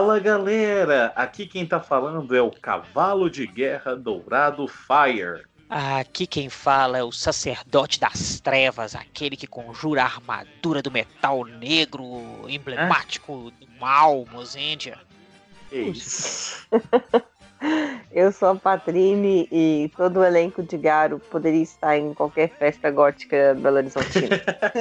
Fala galera, aqui quem tá falando é o Cavalo de Guerra Dourado Fire. Aqui quem fala é o sacerdote das trevas, aquele que conjura a armadura do metal negro emblemático do mal, Mozendia. Isso. Eu sou a Patrine e todo o elenco de Garo poderia estar em qualquer festa gótica Belo Horizontina.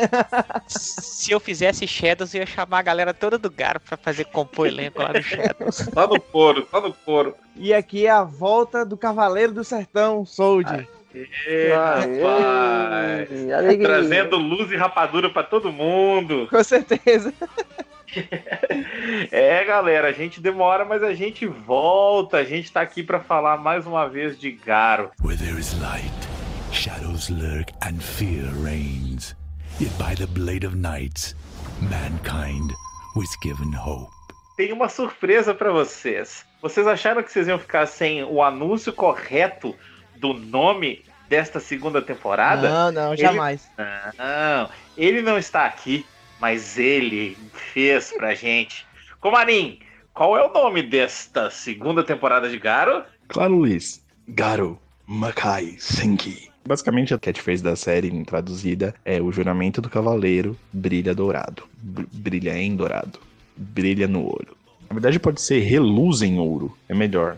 Se eu fizesse Shadows, eu ia chamar a galera toda do Garo pra fazer compor elenco lá no Shadows. Só no couro, só no couro. E aqui é a volta do Cavaleiro do Sertão, Soldier. Ê, rapaz. Aê, alegria. Trazendo luz e rapadura pra todo mundo. Com certeza. É, galera, a gente demora, mas a gente volta. A gente tá aqui pra falar mais uma vez de Garo. Where there is light, shadows lurk and fear reigns. Yet by the blade of mankind was given hope. Tem uma surpresa pra vocês. Vocês acharam que vocês iam ficar sem o anúncio correto do nome desta segunda temporada? Não, não, Ele- jamais. Não, ele não está aqui, mas ele fez pra gente. Comarim, qual é o nome desta segunda temporada de Garo? Claro, Luiz. Garo Makai Senki. Basicamente, a catchphrase da série traduzida é o juramento do cavaleiro brilha dourado. Br- brilha em dourado. Brilha no ouro. Na verdade, pode ser reluz em ouro. É melhor.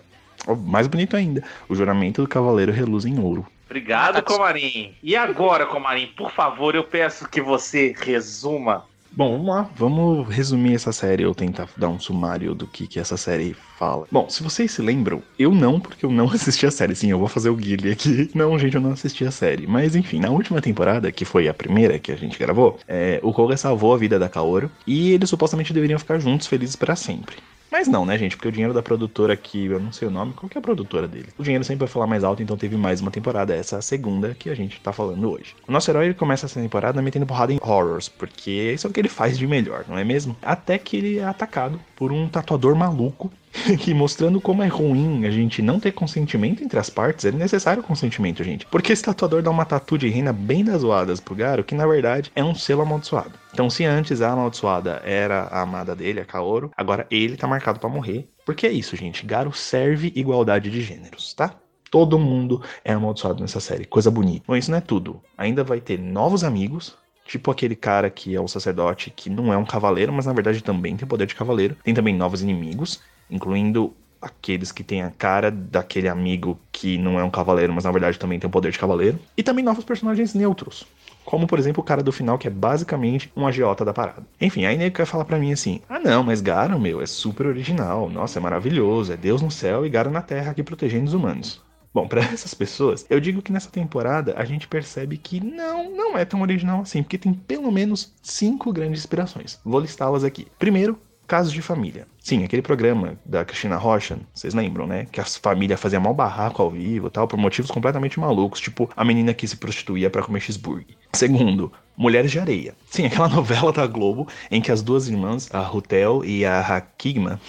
Mais bonito ainda. O juramento do cavaleiro reluz em ouro. Obrigado, Comarim. E agora, Comarim, por favor, eu peço que você resuma. Bom, vamos lá. Vamos resumir essa série ou tentar dar um sumário do que, que essa série fala. Bom, se vocês se lembram, eu não, porque eu não assisti a série. Sim, eu vou fazer o guile aqui. Não, gente, eu não assisti a série. Mas enfim, na última temporada, que foi a primeira que a gente gravou, é, o Koga salvou a vida da Kaoru e eles supostamente deveriam ficar juntos, felizes para sempre. Mas não, né, gente? Porque o dinheiro da produtora que eu não sei o nome, qual que é a produtora dele? O dinheiro sempre vai falar mais alto, então teve mais uma temporada, essa é a segunda que a gente tá falando hoje. O nosso herói ele começa essa temporada metendo porrada em horrors, porque isso é o que ele faz de melhor, não é mesmo? Até que ele é atacado por um tatuador maluco que mostrando como é ruim a gente não ter consentimento entre as partes, é necessário consentimento, gente. Porque esse tatuador dá uma tatu de rena bem das zoadas pro Garo, que na verdade é um selo amaldiçoado. Então, se antes a amaldiçoada era a amada dele, a Kaoru, agora ele tá marcado pra morrer. Porque é isso, gente. Garo serve igualdade de gêneros, tá? Todo mundo é amaldiçoado nessa série. Coisa bonita. Bom, isso não é tudo. Ainda vai ter novos amigos. Tipo aquele cara que é um sacerdote que não é um cavaleiro, mas na verdade também tem poder de cavaleiro. Tem também novos inimigos, incluindo aqueles que têm a cara daquele amigo que não é um cavaleiro, mas na verdade também tem o poder de cavaleiro. E também novos personagens neutros. Como, por exemplo, o cara do final, que é basicamente um agiota da parada. Enfim, aí nego quer falar pra mim assim: ah, não, mas Garo, meu, é super original. Nossa, é maravilhoso. É Deus no céu e Garo na terra aqui protegendo os humanos. Bom, pra essas pessoas, eu digo que nessa temporada a gente percebe que não, não é tão original assim, porque tem pelo menos cinco grandes inspirações. Vou listá-las aqui. Primeiro, Casos de Família. Sim, aquele programa da Cristina Rocha, vocês lembram, né? Que as famílias faziam mal barraco ao vivo tal, por motivos completamente malucos, tipo a menina que se prostituía pra comer cheeseburger. Segundo, Mulheres de Areia. Sim, aquela novela da Globo em que as duas irmãs, a Rutel e a Hakigma.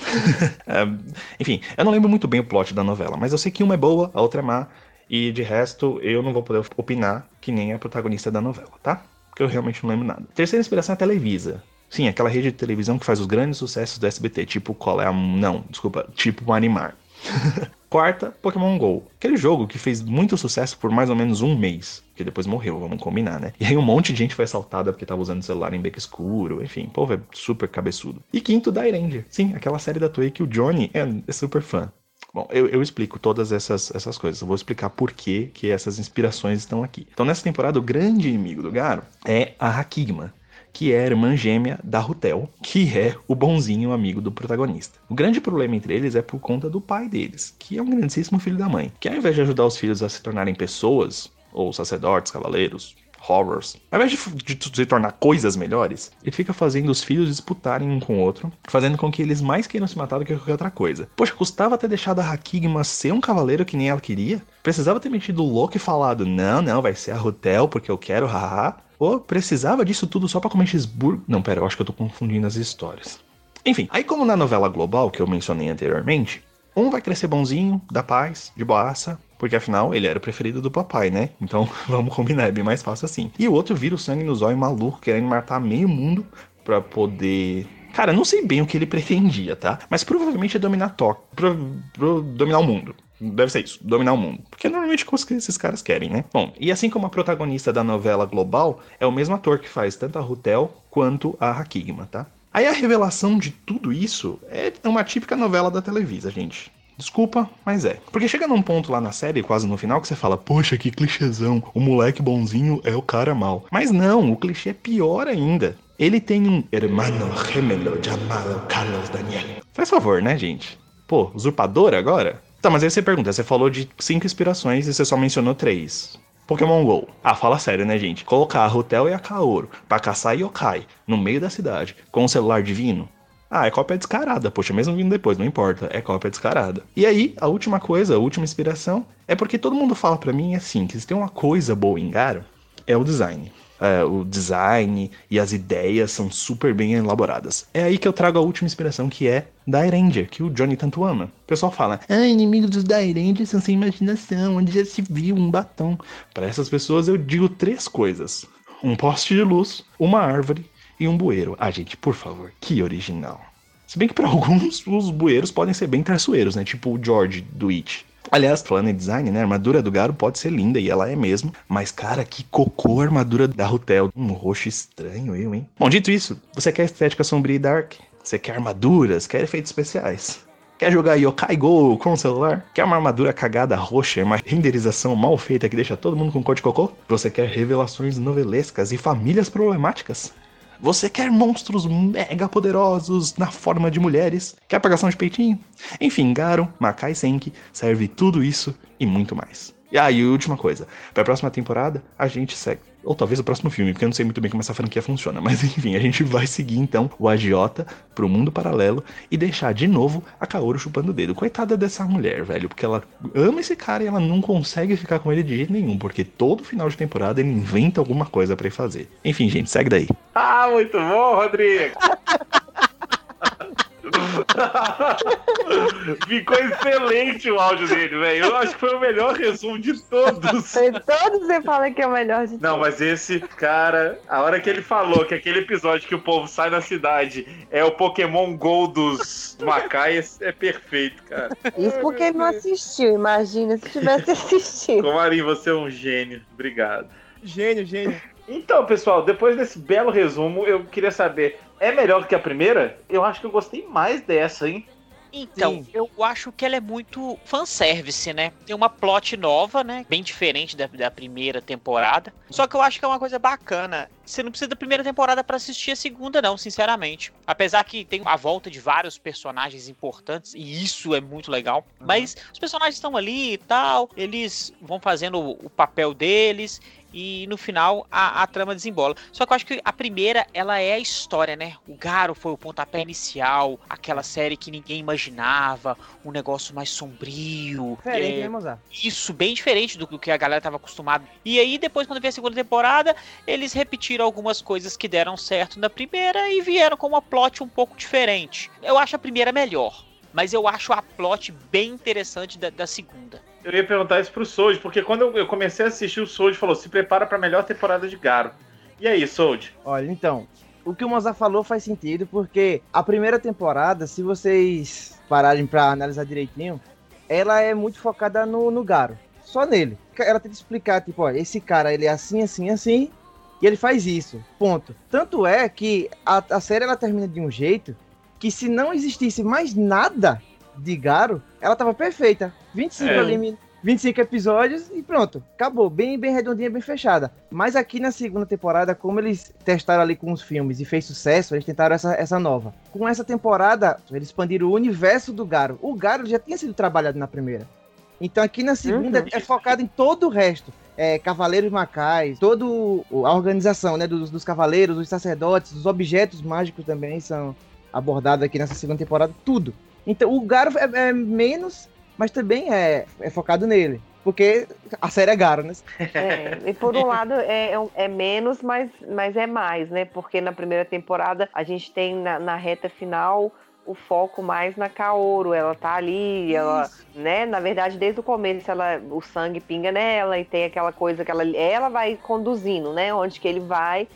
um, enfim, eu não lembro muito bem o plot da novela, mas eu sei que uma é boa, a outra é má, e de resto eu não vou poder opinar que nem a protagonista da novela, tá? Porque eu realmente não lembro nada. Terceira inspiração é a Televisa. Sim, aquela rede de televisão que faz os grandes sucessos do SBT, tipo qual é a. Não, desculpa, tipo Marimar. Quarta, Pokémon GO. Aquele jogo que fez muito sucesso por mais ou menos um mês. Que depois morreu, vamos combinar, né? E aí um monte de gente foi assaltada porque tava usando celular em beco escuro. Enfim, povo é super cabeçudo. E quinto, Dairanger. Sim, aquela série da Toei que o Johnny é, é super fã. Bom, eu, eu, explico todas essas, essas coisas. Eu vou explicar por que, que essas inspirações estão aqui. Então, nessa temporada, o grande inimigo do Garo é a Hakigma, que é a irmã gêmea da Rutel, que é o bonzinho amigo do protagonista. O grande problema entre eles é por conta do pai deles, que é um grandíssimo filho da mãe, que ao invés de ajudar os filhos a se tornarem pessoas, ou sacerdotes, cavaleiros, horrors, ao invés de, de se tornar coisas melhores, ele fica fazendo os filhos disputarem um com o outro, fazendo com que eles mais queiram se matar do que qualquer outra coisa. Poxa, custava ter deixado a Hakigma ser um cavaleiro que nem ela queria? Precisava ter metido o louco e falado, não, não, vai ser a Rutel porque eu quero, haha. Ou precisava disso tudo só pra comer cheeseburger? Não, pera, eu acho que eu tô confundindo as histórias. Enfim, aí como na novela global que eu mencionei anteriormente, um vai crescer bonzinho, da paz, de boaça, porque afinal ele era o preferido do papai, né? Então vamos combinar, é bem mais fácil assim. E o outro vira o sangue nos olhos maluco, querendo matar meio mundo pra poder Cara, não sei bem o que ele pretendia, tá? Mas provavelmente é dominar Tóquio, pro, pro dominar o mundo. Deve ser isso, dominar o mundo. Porque é normalmente coisa que esses caras querem, né? Bom, e assim como a protagonista da novela global, é o mesmo ator que faz tanto a Rutel quanto a Hakigma, tá? Aí a revelação de tudo isso é uma típica novela da Televisa, gente. Desculpa, mas é. Porque chega num ponto lá na série, quase no final, que você fala, poxa, que clichêzão, o moleque bonzinho é o cara mal. Mas não, o clichê é pior ainda. Ele tem um hermano gemelo chamado Carlos Daniel. Faz favor, né, gente? Pô, usurpador agora? Tá, mas aí você pergunta, você falou de cinco inspirações e você só mencionou três. Pokémon GO. Ah, fala sério, né, gente? Colocar a Hotel e a Kaoru pra caçar yokai no meio da cidade com um celular divino? Ah, é cópia descarada, poxa, mesmo vindo depois, não importa, é cópia descarada. E aí, a última coisa, a última inspiração, é porque todo mundo fala para mim assim, que se tem uma coisa boa em Garo, é o design. É, o design e as ideias são super bem elaboradas. É aí que eu trago a última inspiração, que é da Ranger, que o Johnny tanto ama. O pessoal fala, ah, inimigos dos Ranger são sem imaginação, onde já se viu um batom. Para essas pessoas eu digo três coisas. Um poste de luz, uma árvore e um bueiro. Ah, gente, por favor, que original. Se bem que para alguns os bueiros podem ser bem traiçoeiros, né? Tipo o George do It. Aliás, falando em design, né? A armadura do Garo pode ser linda e ela é mesmo. Mas, cara, que cocô a armadura da Rutel. Um roxo estranho, eu, hein? Bom, dito isso, você quer estética sombria e dark? Você quer armaduras? Quer efeitos especiais? Quer jogar Yokai Go com o celular? Quer uma armadura cagada roxa, uma renderização mal feita que deixa todo mundo com cor de cocô? Você quer revelações novelescas e famílias problemáticas? Você quer monstros mega poderosos na forma de mulheres? Quer apagação de peitinho? Enfim, Garo, Makai Senki serve tudo isso e muito mais. E aí, ah, última coisa. Pra próxima temporada, a gente segue. Ou talvez o próximo filme, porque eu não sei muito bem como essa franquia funciona. Mas enfim, a gente vai seguir então o agiota pro mundo paralelo e deixar de novo a Kaoru chupando o dedo. Coitada dessa mulher, velho. Porque ela ama esse cara e ela não consegue ficar com ele de jeito nenhum. Porque todo final de temporada ele inventa alguma coisa para fazer. Enfim, gente, segue daí. Ah, muito bom, Rodrigo! Ficou excelente o áudio dele, velho. Eu acho que foi o melhor resumo de todos. todos você fala que é o melhor de Não, todos. mas esse cara, a hora que ele falou que aquele episódio que o povo sai da cidade é o Pokémon Go dos Macaias, é perfeito, cara. Isso porque ele não assistiu, imagina se tivesse assistido. Comarim, você é um gênio. Obrigado. Gênio, gênio. Então, pessoal, depois desse belo resumo, eu queria saber, é melhor do que a primeira? Eu acho que eu gostei mais dessa, hein? Então, Sim. eu acho que ela é muito fanservice, né? Tem uma plot nova, né? Bem diferente da, da primeira temporada. Só que eu acho que é uma coisa bacana. Você não precisa da primeira temporada pra assistir a segunda, não, sinceramente. Apesar que tem a volta de vários personagens importantes, e isso é muito legal. Mas os personagens estão ali e tal, eles vão fazendo o, o papel deles. E no final a, a trama desembola. Só que eu acho que a primeira, ela é a história, né? O Garo foi o pontapé inicial, aquela série que ninguém imaginava, um negócio mais sombrio. Diferente, é, né, isso, bem diferente do que a galera tava acostumada. E aí, depois, quando veio a segunda temporada, eles repetiram algumas coisas que deram certo na primeira e vieram com uma plot um pouco diferente. Eu acho a primeira melhor, mas eu acho a plot bem interessante da, da segunda. Eu ia perguntar isso pro Sold, porque quando eu- comecei a assistir, o Sold falou: se prepara pra melhor temporada de Garo. E aí, Sold? Olha, então, o que o Mozart falou faz sentido, porque a primeira temporada, se vocês pararem pra analisar direitinho, ela é muito focada no, no Garo. Só nele. Ela tenta explicar, tipo, ó, esse cara, ele é assim, assim, assim, e ele faz isso. Ponto. Tanto é que a, a série, ela termina de um jeito que se não existisse mais nada de Garo, ela tava perfeita. 25 É. ali, mi- 25 episódios e pronto. Acabou. Bem, bem redondinha, bem fechada. Mas aqui na segunda temporada, como eles testaram ali com os filmes e fez sucesso, eles tentaram essa, essa nova. Com essa temporada, eles expandiram o universo do Garo. O Garo já tinha sido trabalhado na primeira. Então aqui na segunda Uhum. é focado em todo o resto. É, Cavaleiros Macais, toda a organização né, dos, dos cavaleiros, dos sacerdotes, os objetos mágicos também são abordados aqui nessa segunda temporada, tudo. Então o Garo é, é menos, mas também é, é focado nele. Porque a série é Garo, né? É, e por um lado é, é é menos, mas, mas é mais, né? Porque na primeira temporada a gente tem na, na reta final o foco mais na Kaoru. Ela tá ali, ela, né? Na verdade, desde o começo ela, o sangue pinga nela e tem aquela coisa que ela, ela vai conduzindo, né? Onde que ele vai.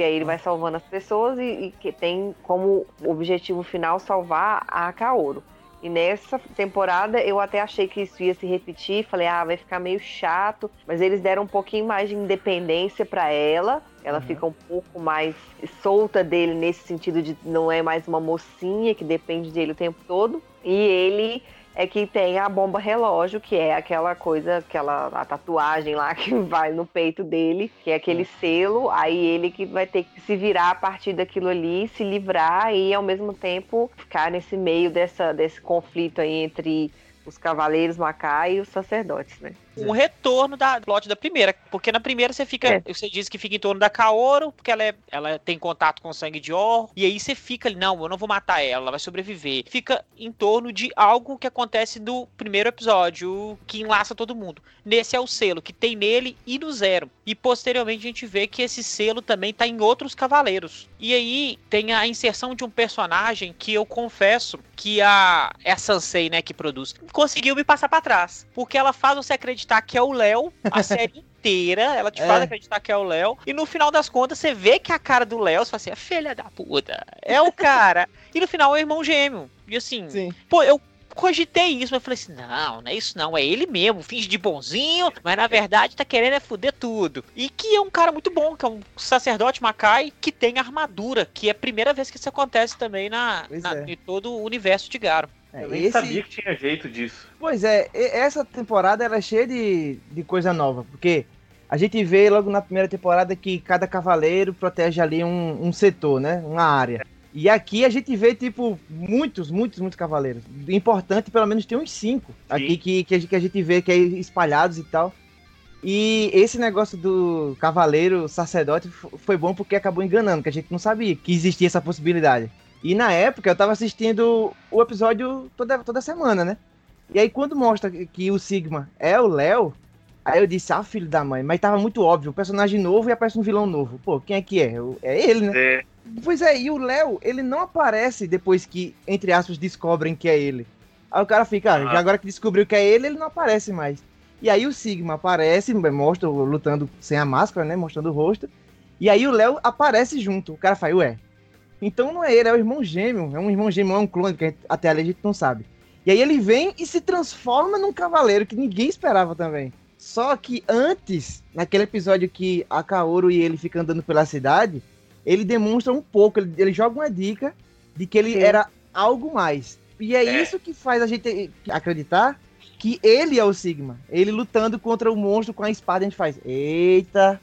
Porque aí ele vai salvando as pessoas e, e que tem como objetivo final salvar a Kaoru. E nessa temporada eu até achei que isso ia se repetir, falei, ah, vai ficar meio chato, mas eles deram um pouquinho mais de independência para ela. Ela uhum. fica um pouco mais solta dele nesse sentido de não é mais uma mocinha que depende dele o tempo todo. E ele é que tem a bomba relógio, que é aquela coisa, aquela a tatuagem lá que vai no peito dele, que é aquele é. selo, aí ele que vai ter que se virar a partir daquilo ali, se livrar e ao mesmo tempo ficar nesse meio dessa, desse conflito aí entre os cavaleiros Macai e os sacerdotes, né? Um retorno da plot da primeira. Porque na primeira você fica. É. Você diz que fica em torno da Kaoru, porque ela, é, ela tem contato com o sangue de Or. E aí você fica ali, não, eu não vou matar ela, ela vai sobreviver. Fica em torno de algo que acontece no primeiro episódio, que enlaça todo mundo. Nesse é o selo, que tem nele e no Zero. E posteriormente a gente vê que esse selo também tá em outros cavaleiros. E aí tem a inserção de um personagem que eu confesso que a. É a Sansei, né, que produz. Conseguiu me passar para trás. Porque ela faz você acreditar acreditar que é o Léo a série inteira, ela te é. faz acreditar que é o Léo, e no final das contas você vê que a cara do Léo, você fala assim, é filha da puta, é o cara. e no final é o irmão gêmeo. E assim, Sim. pô, eu cogitei isso, mas falei assim: não, não é isso não, é ele mesmo, finge de bonzinho, mas na verdade tá querendo é fuder tudo. E que é um cara muito bom, que é um sacerdote Macai que tem armadura, que é a primeira vez que isso acontece também na, na é. em todo o universo de Garo. É, eu nem esse... sabia que tinha jeito disso. Pois é, essa temporada ela é cheia de, de coisa nova, porque a gente vê logo na primeira temporada que cada cavaleiro protege ali um, um setor, né? Uma área. E aqui a gente vê, tipo, muitos, muitos, muitos cavaleiros. Importante, pelo menos, tem uns cinco Sim. aqui que, que, a gente vê que é espalhados e tal. E esse negócio do cavaleiro sacerdote foi bom porque acabou enganando, que a gente não sabia que existia essa possibilidade. E na época eu tava assistindo o episódio toda, toda semana, né? E aí quando mostra que o Sigma é o Léo, aí eu disse, ah, filho da mãe, mas tava muito óbvio, o personagem novo e aparece um vilão novo. Pô, quem é que é? É ele, né? É. Pois é, e o Léo, ele não aparece depois que, entre aspas, descobrem que é ele. Aí o cara fica, ah, já agora que descobriu que é ele, ele não aparece mais. E aí o Sigma aparece, mostra lutando sem a máscara, né? Mostrando o rosto. E aí o Léo aparece junto. O cara fala, ué, então não é ele, é o irmão gêmeo. É um irmão gêmeo, é um clone, que até ali a gente não sabe. E aí ele vem e se transforma num cavaleiro que ninguém esperava também. Só que antes, naquele episódio que a Kaoru e ele ficam andando pela cidade, ele demonstra um pouco, ele, ele joga uma dica de que ele Sim. era algo mais. E é, é, isso que faz a gente acreditar que ele é o Sigma. Ele lutando contra o monstro com a espada, a gente faz, eita.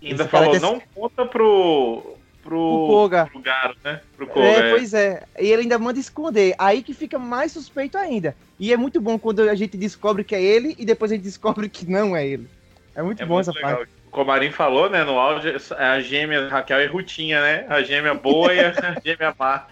E ainda falou, ter... não conta pro, pro, Koga. pro Garo, né? Pro Koga, é, é, pois é. E ele ainda manda esconder. Aí que fica mais suspeito ainda. E é muito bom quando a gente descobre que é ele e depois a gente descobre que não é ele. É muito é bom muito essa legal. parte. O Comarim falou, né, no áudio, é a gêmea Raquel e Rutinha, né? A gêmea boa e a gêmea má.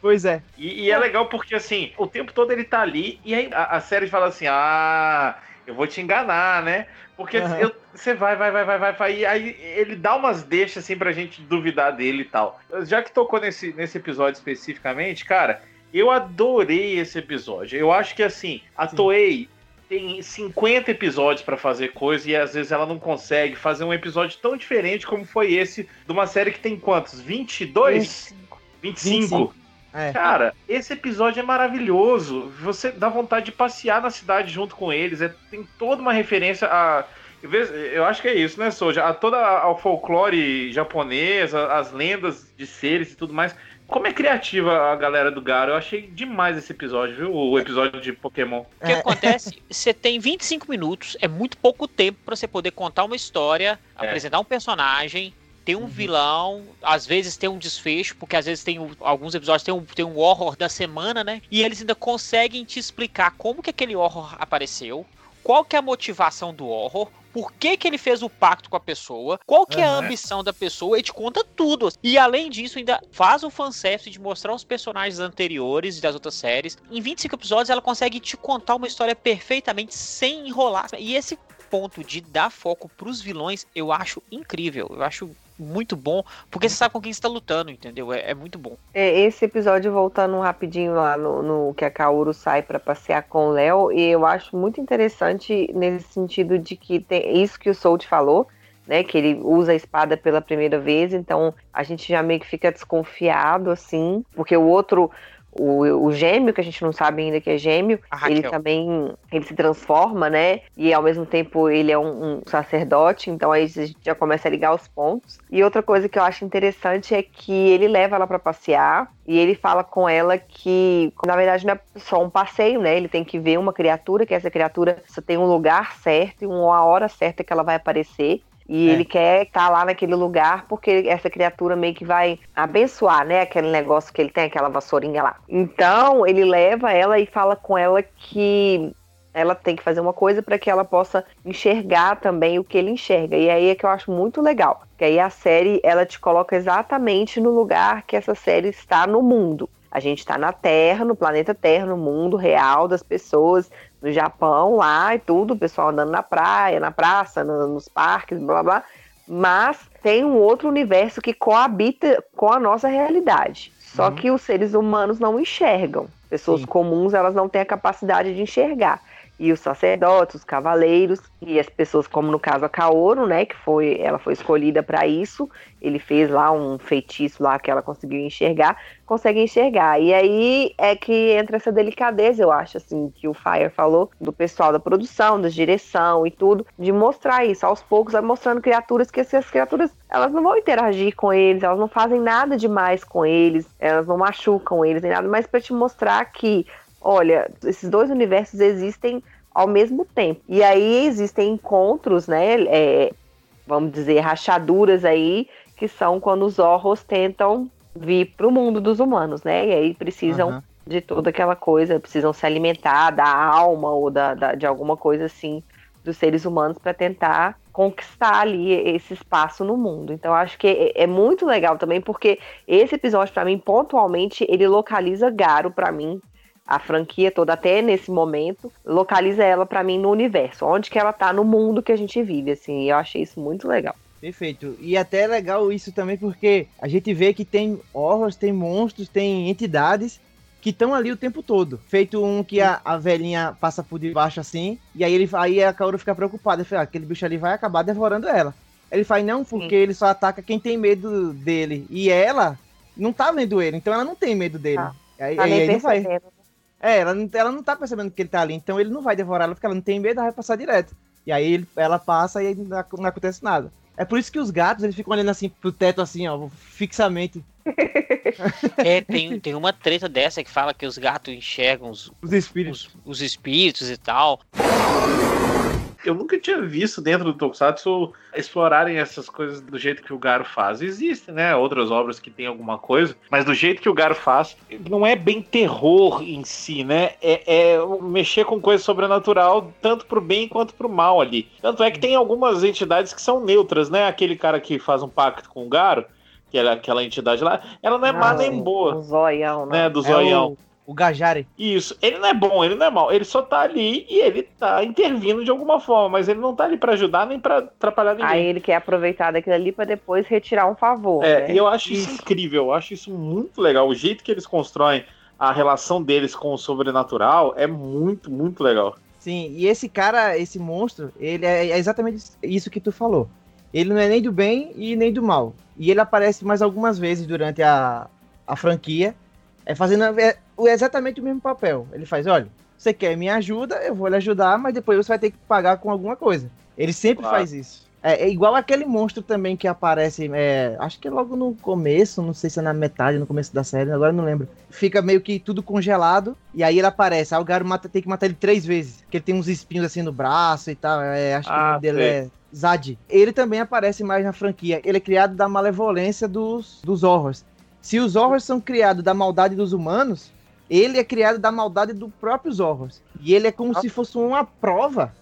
Pois é. E, e, é legal porque, assim, o tempo todo ele tá ali e aí a, a série fala assim, ah, eu vou te enganar, né? Porque uhum. você vai, vai, vai, vai, vai, vai, e aí ele dá umas deixas assim pra gente duvidar dele e tal. Já que tocou nesse, nesse episódio especificamente, cara, eu adorei esse episódio. Eu acho que assim, a Sim. Toei tem 50 episódios para fazer coisa e às vezes ela não consegue fazer um episódio tão diferente como foi esse de uma série que tem quantos? 22? 25. 25. 25. É. Cara, esse episódio é maravilhoso. Você dá vontade de passear na cidade junto com eles. É, tem toda uma referência a. Eu acho que é isso, né, Soja? A toda ao folclore japonês, as lendas de seres e tudo mais. Como é criativa a galera do Garo. Eu achei demais esse episódio, viu? O episódio de Pokémon. O que acontece? Você tem 25 minutos, é muito pouco tempo para você poder contar uma história, é. apresentar um personagem, tem um uhum. vilão, às vezes tem um desfecho, porque às vezes tem alguns episódios tem um, tem um horror da semana, né? E eles ainda conseguem te explicar como que aquele horror apareceu, qual que é a motivação do horror, por que, que ele fez o pacto com a pessoa, qual que uhum. é a ambição da pessoa, e te conta tudo. E além disso, ainda faz o fanservice de mostrar os personagens anteriores das outras séries. Em 25 episódios, ela consegue te contar uma história perfeitamente sem enrolar. E esse ponto de dar foco pros vilões, eu acho incrível. Eu acho muito bom, porque você sabe com quem você tá lutando, entendeu? É, é muito bom. É, esse episódio, voltando rapidinho lá no, no que a Kaoru sai para passear com o Léo, e eu acho muito interessante nesse sentido de que tem isso que o Soul falou, né? Que ele usa a espada pela primeira vez, então a gente já meio que fica desconfiado, assim, porque o outro. O, o gêmeo, que a gente não sabe ainda que é gêmeo, ele também ele se transforma, né? E ao mesmo tempo ele é um, um sacerdote, então aí a gente já começa a ligar os pontos. E outra coisa que eu acho interessante é que ele leva ela pra passear e ele fala com ela que, na verdade, não é só um passeio, né? Ele tem que ver uma criatura, que essa criatura só tem um lugar certo e uma hora certa que ela vai aparecer. E É. ele quer estar lá naquele lugar porque essa criatura meio que vai abençoar, né? Aquele negócio que ele tem, aquela vassourinha lá. Então, ele leva ela e fala com ela que ela tem que fazer uma coisa para que ela possa enxergar também o que ele enxerga. E aí é que eu acho muito legal. Que aí a série, ela te coloca exatamente no lugar que essa série está no mundo. A gente está na Terra, no planeta Terra, no mundo real das pessoas, no Japão lá e tudo, o pessoal andando na praia, na praça, no- nos parques, blá blá blá. Mas tem um outro universo que coabita com a nossa realidade. Só Uhum. que os seres humanos não enxergam. Pessoas Sim. comuns, elas não têm a capacidade de enxergar. E os sacerdotes, os cavaleiros e as pessoas, como no caso a Kaoru, né, que foi, ela foi escolhida para isso. Ele fez lá um feitiço lá que ela conseguiu enxergar, consegue enxergar. E aí é que entra essa delicadeza, eu acho, assim, que o Fire falou do pessoal da produção, da direção e tudo, de mostrar isso. Aos poucos vai mostrando criaturas que essas criaturas, elas não vão interagir com eles, elas não fazem nada demais com eles, elas não machucam eles nem nada, mas para te mostrar que olha, esses dois universos existem ao mesmo tempo. E aí existem encontros, né? é, vamos dizer, rachaduras aí, que são quando os Zorros tentam vir para o mundo dos humanos, né? E aí precisam Aham. de toda aquela coisa, precisam se alimentar da alma ou da, da- de alguma coisa assim dos seres humanos para tentar conquistar ali esse espaço no mundo. Então acho que é, é muito legal também porque esse episódio para mim pontualmente ele localiza Garo para mim a franquia toda até nesse momento localiza ela para mim no universo, onde que ela tá no mundo que a gente vive assim. e Eu achei isso muito legal. Perfeito. E até é legal isso também porque a gente vê que tem horrors, tem monstros, tem entidades que estão ali o tempo todo. Feito um que a, a velhinha passa por debaixo assim, e aí, ele, aí a Kaoru fica preocupada. Fala, ah, aquele bicho ali vai acabar devorando ela. Ele fala, não, porque ele só ataca quem tem medo dele. E ela não tá vendo ele, então ela não tem medo dele. Tá. Aí, Tá aí nem ele não vai. É, ela não, ela não tá percebendo que ele tá ali, então ele não vai devorar ela, porque ela não tem medo, ela vai passar direto. E aí ele- ela passa e aí não, não acontece nada. É por isso que os gatos, eles ficam olhando assim pro teto, assim, ó, fixamente, É, tem, tem uma treta dessa que fala que os gatos enxergam os, os espíritos. os, os espíritos e tal. Eu nunca tinha visto dentro do Tokusatsu explorarem essas coisas do jeito que o Garo faz. Existem, né, outras obras que tem alguma coisa, mas do jeito que o Garo faz, não é bem terror em si, né? É, é mexer com coisa sobrenatural, tanto pro bem quanto pro mal ali. Tanto é que tem algumas entidades que são neutras, né? Aquele cara que faz um pacto com o Garo, que é aquela entidade lá, ela não é má Ah, nem sim, boa, Um zoião, né? né? Do É zoião. o, o Gajare. Isso, ele não é bom, ele não é mal, ele só tá ali e ele tá intervindo de alguma forma, mas ele não tá ali pra ajudar nem pra atrapalhar ninguém. Aí ele quer aproveitar daquilo ali para depois retirar um favor. é, né? e eu acho isso, Isso. incrível, eu acho isso muito legal. O jeito que eles constroem a relação deles com o sobrenatural é muito, muito legal. Sim, e esse cara, esse monstro, ele é, é exatamente isso que tu falou. Ele não é nem do bem e nem do mal. E ele aparece mais algumas vezes durante a, a franquia, é fazendo é, exatamente o mesmo papel. Ele faz, olha, você quer minha ajuda, eu vou lhe ajudar, mas depois você vai ter que pagar com alguma coisa. Ele sempre Claro. faz isso. É, é igual aquele monstro também que aparece, é, acho que logo no começo, não sei se é na metade, no começo da série, agora não lembro. Fica meio que tudo congelado, e aí ele aparece. Aí o Garo mata, tem que matar ele três vezes, porque ele tem uns espinhos assim no braço e tal. é, acho que o Ah, nome dele é Zad. Ele também aparece mais na franquia. Ele é criado da malevolência dos, dos horrors. Se os horrors são criados da maldade dos humanos, ele é criado da maldade dos próprios horrors. E ele é como se fosse uma prova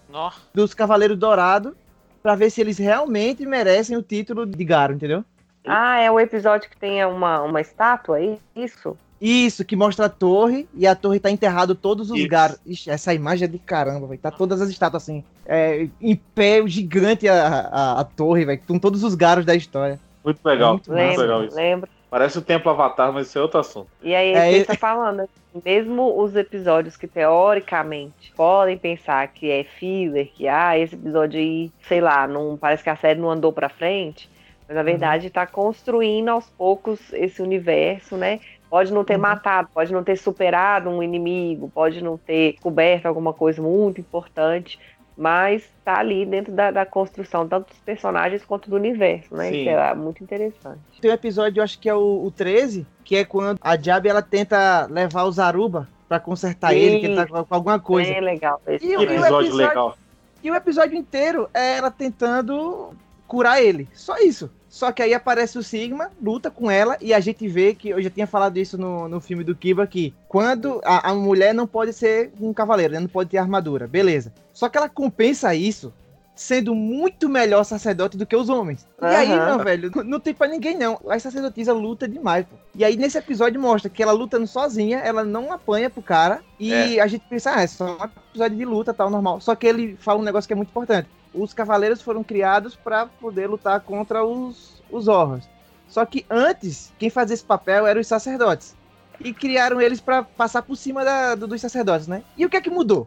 dos Cavaleiros Dourados pra ver se eles realmente merecem o título de Garo, entendeu? Ah, é o episódio que tem uma, uma estátua aí? Isso? Isso, que mostra a torre e a torre tá enterrado todos os garos. Ixi, essa imagem é do caramba, velho. Tá todas as estátuas assim. É, em pé, gigante a, a, a torre, velho. Com todos os garos da história. Muito legal, Muito muito, legal Lembro, isso. lembro. Parece o Templo Avatar, mas isso é outro assunto. E aí, É, ele tá falando, assim, mesmo os episódios que teoricamente podem pensar que é filler, que ah, esse episódio aí, sei lá, não parece que a série não andou pra frente, mas na verdade tá construindo aos poucos esse universo, né? Pode não ter Uhum. matado, pode não ter superado um inimigo, pode não ter coberto alguma coisa muito importante, mas tá ali dentro da, da construção, tanto dos personagens quanto do universo, né? Sim. Isso é muito interessante. Tem um episódio, eu acho que é o, o 13, que é quando a Diab ela tenta levar o Zaruba pra consertar Sim. ele, que ele tá com com alguma coisa. É legal. Esse E episódio episódio- legal. E o episódio inteiro é ela tentando curar ele. Só isso. Só que aí aparece o Sigma, luta com ela, e a gente vê que eu já tinha falado isso no, no filme do Kiba que quando a, a mulher não pode ser um cavaleiro, né? não pode ter armadura, beleza. Só que ela compensa isso sendo muito melhor sacerdote do que os homens. E aí, não, velho, não- tem pra ninguém não. A sacerdotisa luta demais, pô. E aí nesse episódio mostra que ela lutando sozinha, ela não apanha pro cara. E a gente pensa, ah, é só um episódio de luta, tal, normal. Só que ele fala um negócio que é muito importante. Os cavaleiros foram criados pra poder lutar contra os, os Horrors. Só que antes, quem fazia esse papel eram os sacerdotes. E criaram eles pra passar por cima da- do- dos sacerdotes, né? E o que é que mudou?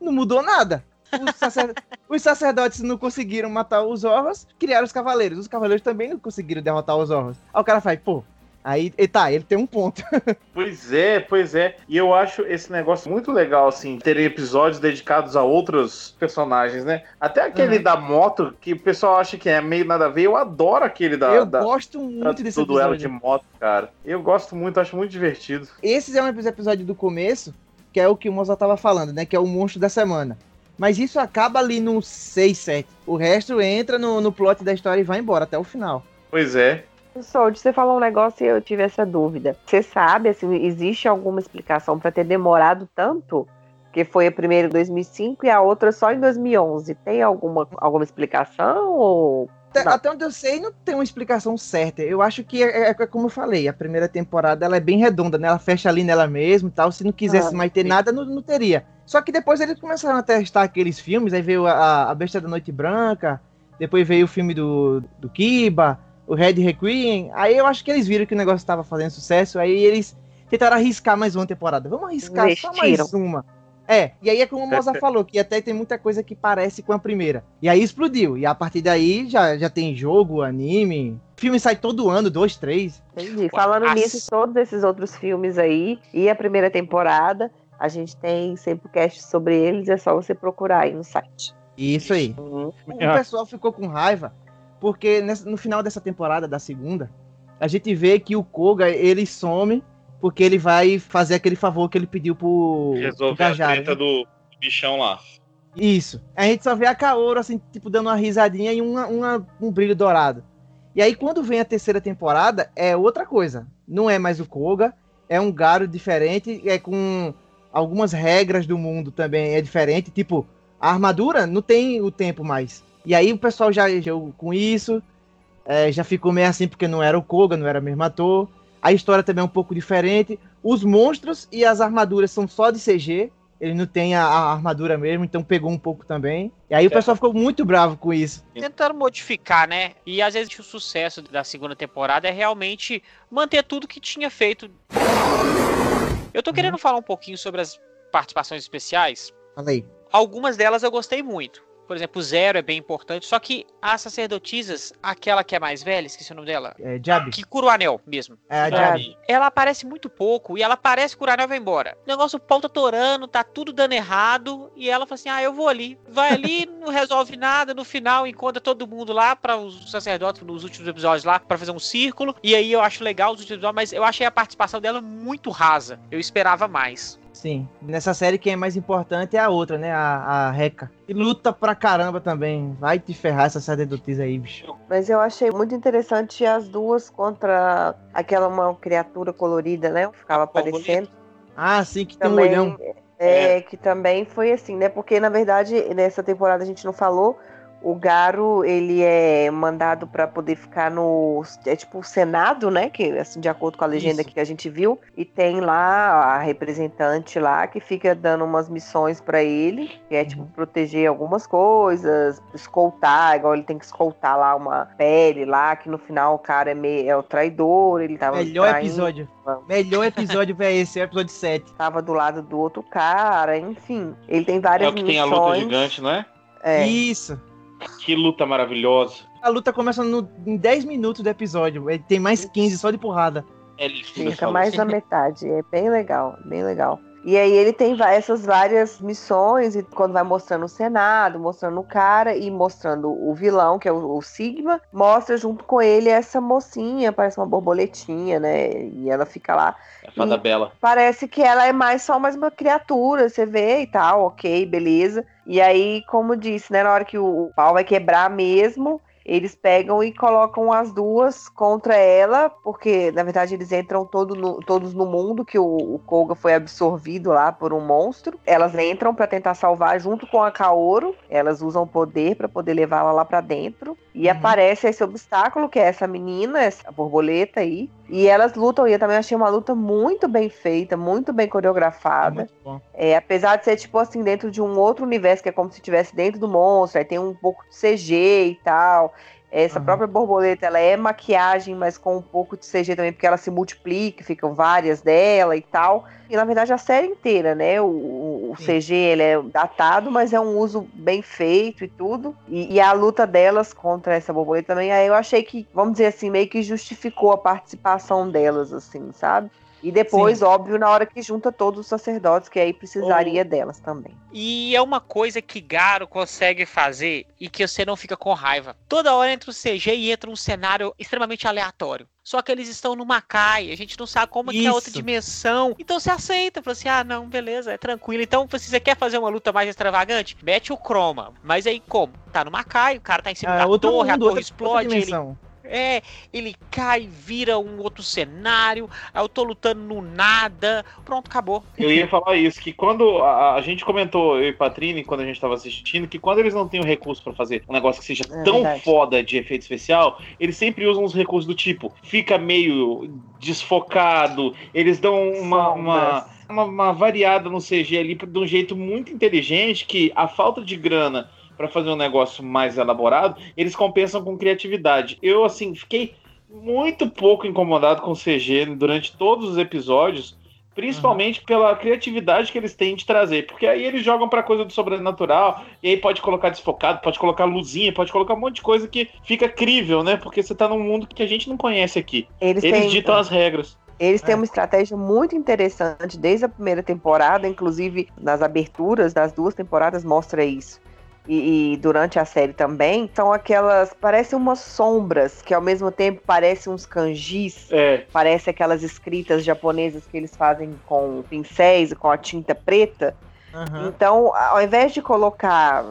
Não mudou nada. Os, sacer- os sacerdotes não conseguiram matar os Horrors, criaram os cavaleiros. Os cavaleiros também não conseguiram derrotar os Horrors. Aí o cara faz, pô, aí e tá, ele tem um ponto. Pois é, pois é. E eu acho esse negócio muito legal, assim, terem episódios dedicados a outros personagens, né? Até aquele Uhum. da moto, que o pessoal acha que é meio nada a ver. Eu adoro aquele da, eu da, gosto da- muito desse do duelo episódio. de moto, cara. Eu gosto muito, acho muito divertido. Esse é um episódio do começo, que é o que o Mozart tava falando, né? Que é o monstro da semana. Mas isso acaba ali no 6, 7. O resto entra no, no plot da história e vai embora até o final. Pois é. Sold, você falou um negócio e eu tive essa dúvida. Você sabe, assim, existe alguma explicação para ter demorado tanto? Porque foi a primeira em 2005 e a outra só em 2011. Tem alguma, alguma explicação? Ou... Até, até onde eu sei, não tem uma explicação certa. Eu acho que é, é- é como eu falei, a primeira temporada ela é bem redonda, né? Ela fecha ali nela mesmo e tal. Se não quisesse Ah, mais ter sim. nada, não, não teria. Só que depois eles começaram a testar aqueles filmes, aí veio a, a Besta da Noite Branca, depois veio o filme do, do Kiba, o Red Requiem. Aí eu acho que eles viram que o negócio estava fazendo sucesso, aí eles tentaram arriscar mais uma temporada. Vamos arriscar só mais uma. É, e aí é como o Mozart falou, que até tem muita coisa que parece com a primeira. E aí explodiu. E a partir daí já, já tem jogo, anime. Filme sai todo ano, dois, três. Entendi. Falando Nossa. nisso, todos esses outros filmes aí e a primeira temporada, a gente tem sempre cast sobre eles, é só você procurar aí no site. Isso aí. Uhum. O pessoal ficou com raiva porque no final dessa temporada, da segunda, a gente vê que o Koga, ele some porque ele vai fazer aquele favor que ele pediu pro, Resolver a Gajara, treta né? do bichão lá. Isso. A gente só vê a Kaoru, assim, tipo, dando uma risadinha e uma, uma- um brilho dourado. E aí, quando vem a terceira temporada, é outra coisa. Não é mais o Koga, é um Garo diferente, é com algumas regras do mundo também é diferente. Tipo, a armadura não tem o tempo mais. E aí o pessoal já, já com isso, é, já ficou meio assim porque não era o Koga, não era o mesmo ator. A história também é um pouco diferente. Os monstros e as armaduras são só de CG. Ele não tem a, a armadura mesmo, então pegou um pouco também. E aí o pessoal ficou muito bravo com isso. Tentando modificar, né? E às vezes o sucesso da segunda temporada é realmente manter tudo que tinha feito. Eu tô querendo falar um pouquinho sobre as participações especiais. Fala aí. Algumas delas eu gostei muito. Por exemplo, o Zero é bem importante. Só que as sacerdotisas, aquela que é mais velha, esqueci o nome dela. É, Jab. Que cura o anel mesmo. É a. Jab. Ela aparece muito pouco e ela aparece cura o anel e vai embora. O negócio o pau tá torando, tá tudo dando errado. E ela fala assim: ah, eu vou ali. Vai ali, não resolve nada. No final, encontra todo mundo lá para os sacerdotes nos últimos episódios lá para fazer um círculo. E aí eu acho legal os últimos episódios, mas eu achei a participação dela muito rasa. Eu esperava mais. Sim. Nessa série, quem é mais importante é a outra, né? A, a Reca. E luta pra caramba também. Vai te ferrar essa sacerdotisa aí, bicho. Mas eu achei muito interessante as duas contra aquela uma criatura colorida, né? que Ficava aparecendo. Ah, sim, que tem um Também, olhão. é, que também foi assim, né? Porque, na verdade, nessa temporada a gente não falou, O Garo, ele é mandado para poder ficar no. É tipo o Senado, né? Que, assim, de acordo com a legenda Isso. que a gente viu. E tem lá a representante lá que fica dando umas missões para ele. Que é, tipo, Uhum. proteger algumas coisas, escoltar, igual ele tem que escoltar lá uma pele lá, que no final o cara é, meio, é o traidor, ele tava. Melhor traindo, episódio. Melhor episódio pra esse, é o episódio 7. Tava do lado do outro cara, enfim. Ele tem É várias o que tem a missões. luta gigante, não é? É. Isso. Que luta maravilhosa. A luta começa no, em 10 minutos do episódio. Ele tem mais 15 só de porrada. Ele Fica mais da metade. É bem legal, bem legal. E aí ele tem essas várias missões, e quando vai mostrando o Senado, mostrando o cara e mostrando o vilão, que é o, o Sigma, mostra junto com ele essa mocinha, parece uma borboletinha, né? E ela fica lá. É a fada bela. Parece que ela é mais só mais uma criatura, você vê e tal, ok, beleza. E aí, como disse, né, na hora que o pau vai quebrar mesmo, eles pegam e colocam as duas contra ela, porque na verdade eles entram todo no- todos no mundo que o, o Koga foi absorvido lá por um monstro. Elas entram pra tentar salvar junto com a Kaoru. Elas usam poder pra poder levá-la lá pra dentro. E Uhum. aparece esse obstáculo, que é essa menina, essa borboleta aí. E elas lutam, e eu também achei uma luta muito bem feita, muito bem É coreografada. bom. É, apesar de ser, tipo assim, dentro de um outro universo, que é como se estivesse dentro do monstro, aí tem um pouco de CG e tal. Essa Aham. própria borboleta, ela é maquiagem, mas com um pouco de CG também, porque ela se multiplica, ficam várias dela e tal. E na verdade a série inteira, né? O, o-. CG ele é datado, mas é um uso bem feito e tudo. E, e a luta delas contra essa borboleta também, aí eu achei que, vamos dizer assim, meio que justificou a participação delas, assim, sabe? E depois, óbvio, na hora que junta todos os sacerdotes, que aí precisaria delas também. E é uma coisa que Garo consegue fazer e que você não fica com raiva. Toda hora entra o CG e entra um cenário extremamente aleatório. Só que eles estão numa caia, a gente não sabe como que é outra Isso. dimensão. Então você aceita, fala assim: ah, não, beleza, é tranquilo. Então, se você quer fazer uma luta mais extravagante, mete o croma. Mas aí como? Tá numa caia, o cara tá em cima É, da torre, a mundo, torre outra, explode, outra ele dimensão. É, ele cai, vira um outro cenário. Aí eu tô lutando no nada. Pronto, acabou. Eu ia falar isso, que quando a, a gente comentou, eu e Patrine, quando a gente tava assistindo, que quando eles não têm o recurso pra fazer um negócio que seja É tão verdade. foda de efeito especial, eles sempre usam os recursos do tipo, fica meio desfocado, eles dão uma, uma, uma, uma variada no CG ali de um jeito muito inteligente que a falta de grana pra fazer um negócio mais elaborado, eles compensam com criatividade. Eu, assim, fiquei muito pouco incomodado com o CG durante todos os episódios, principalmente pela criatividade que eles têm de trazer, porque aí eles jogam pra coisa do sobrenatural, e aí pode colocar desfocado, pode colocar luzinha, pode colocar um monte de coisa que fica crível, né? Porque você tá num mundo que a gente não conhece aqui. Eles, Eles têm, ditam as regras. eles têm É. uma estratégia muito interessante desde a primeira temporada, inclusive nas aberturas das duas temporadas mostra isso. E, e durante a série também, são aquelas, parecem umas sombras, que ao mesmo tempo parecem uns kanjis, É, parece aquelas escritas japonesas que eles fazem com pincéis e com a tinta preta. Aham. Então, ao invés de colocar.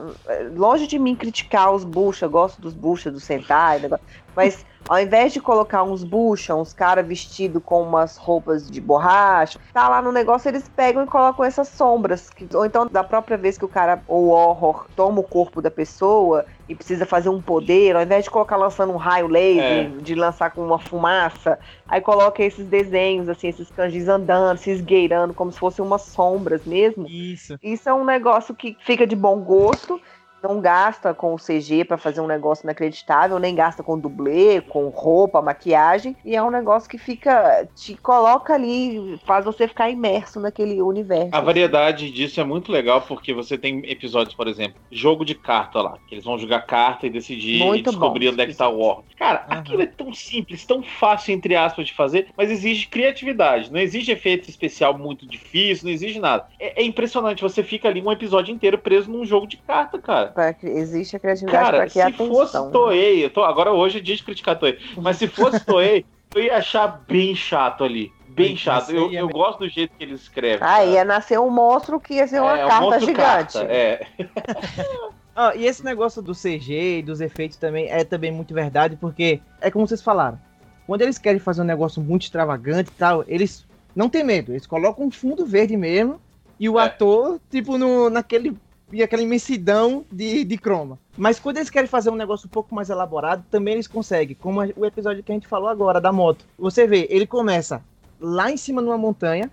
Longe de mim criticar os bucha, eu gosto dos bucha do Sentai, negócio, mas ao invés de colocar uns bucha, uns caras vestidos com umas roupas de borracha, tá lá no negócio, eles pegam e colocam essas sombras. que- ou então, da própria vez que o cara, ou o horror, toma o corpo da pessoa e precisa fazer um poder, ao invés de colocar lançando um raio laser, É. de lançar com uma fumaça, aí coloca esses desenhos, assim, esses kanjis andando, se esgueirando, como se fossem umas sombras mesmo. Isso. Isso é um negócio que fica de bom gosto. Não gasta com o CG pra fazer um negócio inacreditável, nem gasta com dublê, com roupa, maquiagem. E é um negócio que fica. te coloca ali, faz você ficar imerso naquele universo. a variedade disso é muito legal, porque você tem episódios, por exemplo, jogo de carta lá, que eles vão jogar carta e decidir Muito e descobrir bom. onde é que tá o órgão. Cara, Aham. aquilo é tão simples, tão fácil, entre aspas, de fazer, mas exige criatividade. Não exige efeito especial muito difícil, não exige nada. É, é impressionante, você fica ali um episódio inteiro preso num jogo de carta, cara. Pra existe a criatividade Cara, para se que a atenção. fosse Toei, eu tô, agora hoje é dia de criticar Toei, mas se fosse Toei, eu ia achar bem chato ali. Bem chato. Eu, é eu gosto do jeito que eles escrevem. Ah, cara. ia nascer um monstro que ia ser uma É, um carta monstro gigante. carta, é. Ah, e esse negócio do CG e dos efeitos também é também muito verdade, porque é como vocês falaram. Quando eles querem fazer um negócio muito extravagante e tal, eles não tem medo. Eles colocam um fundo verde mesmo e o É. ator, tipo, no, naquele e aquela imensidão de, de croma. Mas quando eles querem fazer um negócio um pouco mais elaborado, também eles conseguem. Como o episódio que a gente falou agora, da moto. Você vê, ele começa lá em cima numa montanha,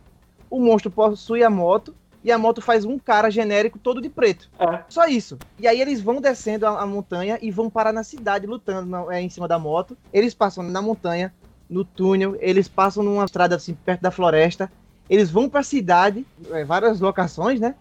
o monstro possui a moto, e a moto faz um cara genérico todo de preto. É. Só isso. E aí eles vão descendo a, a montanha e vão parar na cidade lutando na- é, em cima da moto. Eles passam na montanha, no túnel, eles passam numa estrada assim perto da floresta. Eles vão pra cidade, é, várias locações, né?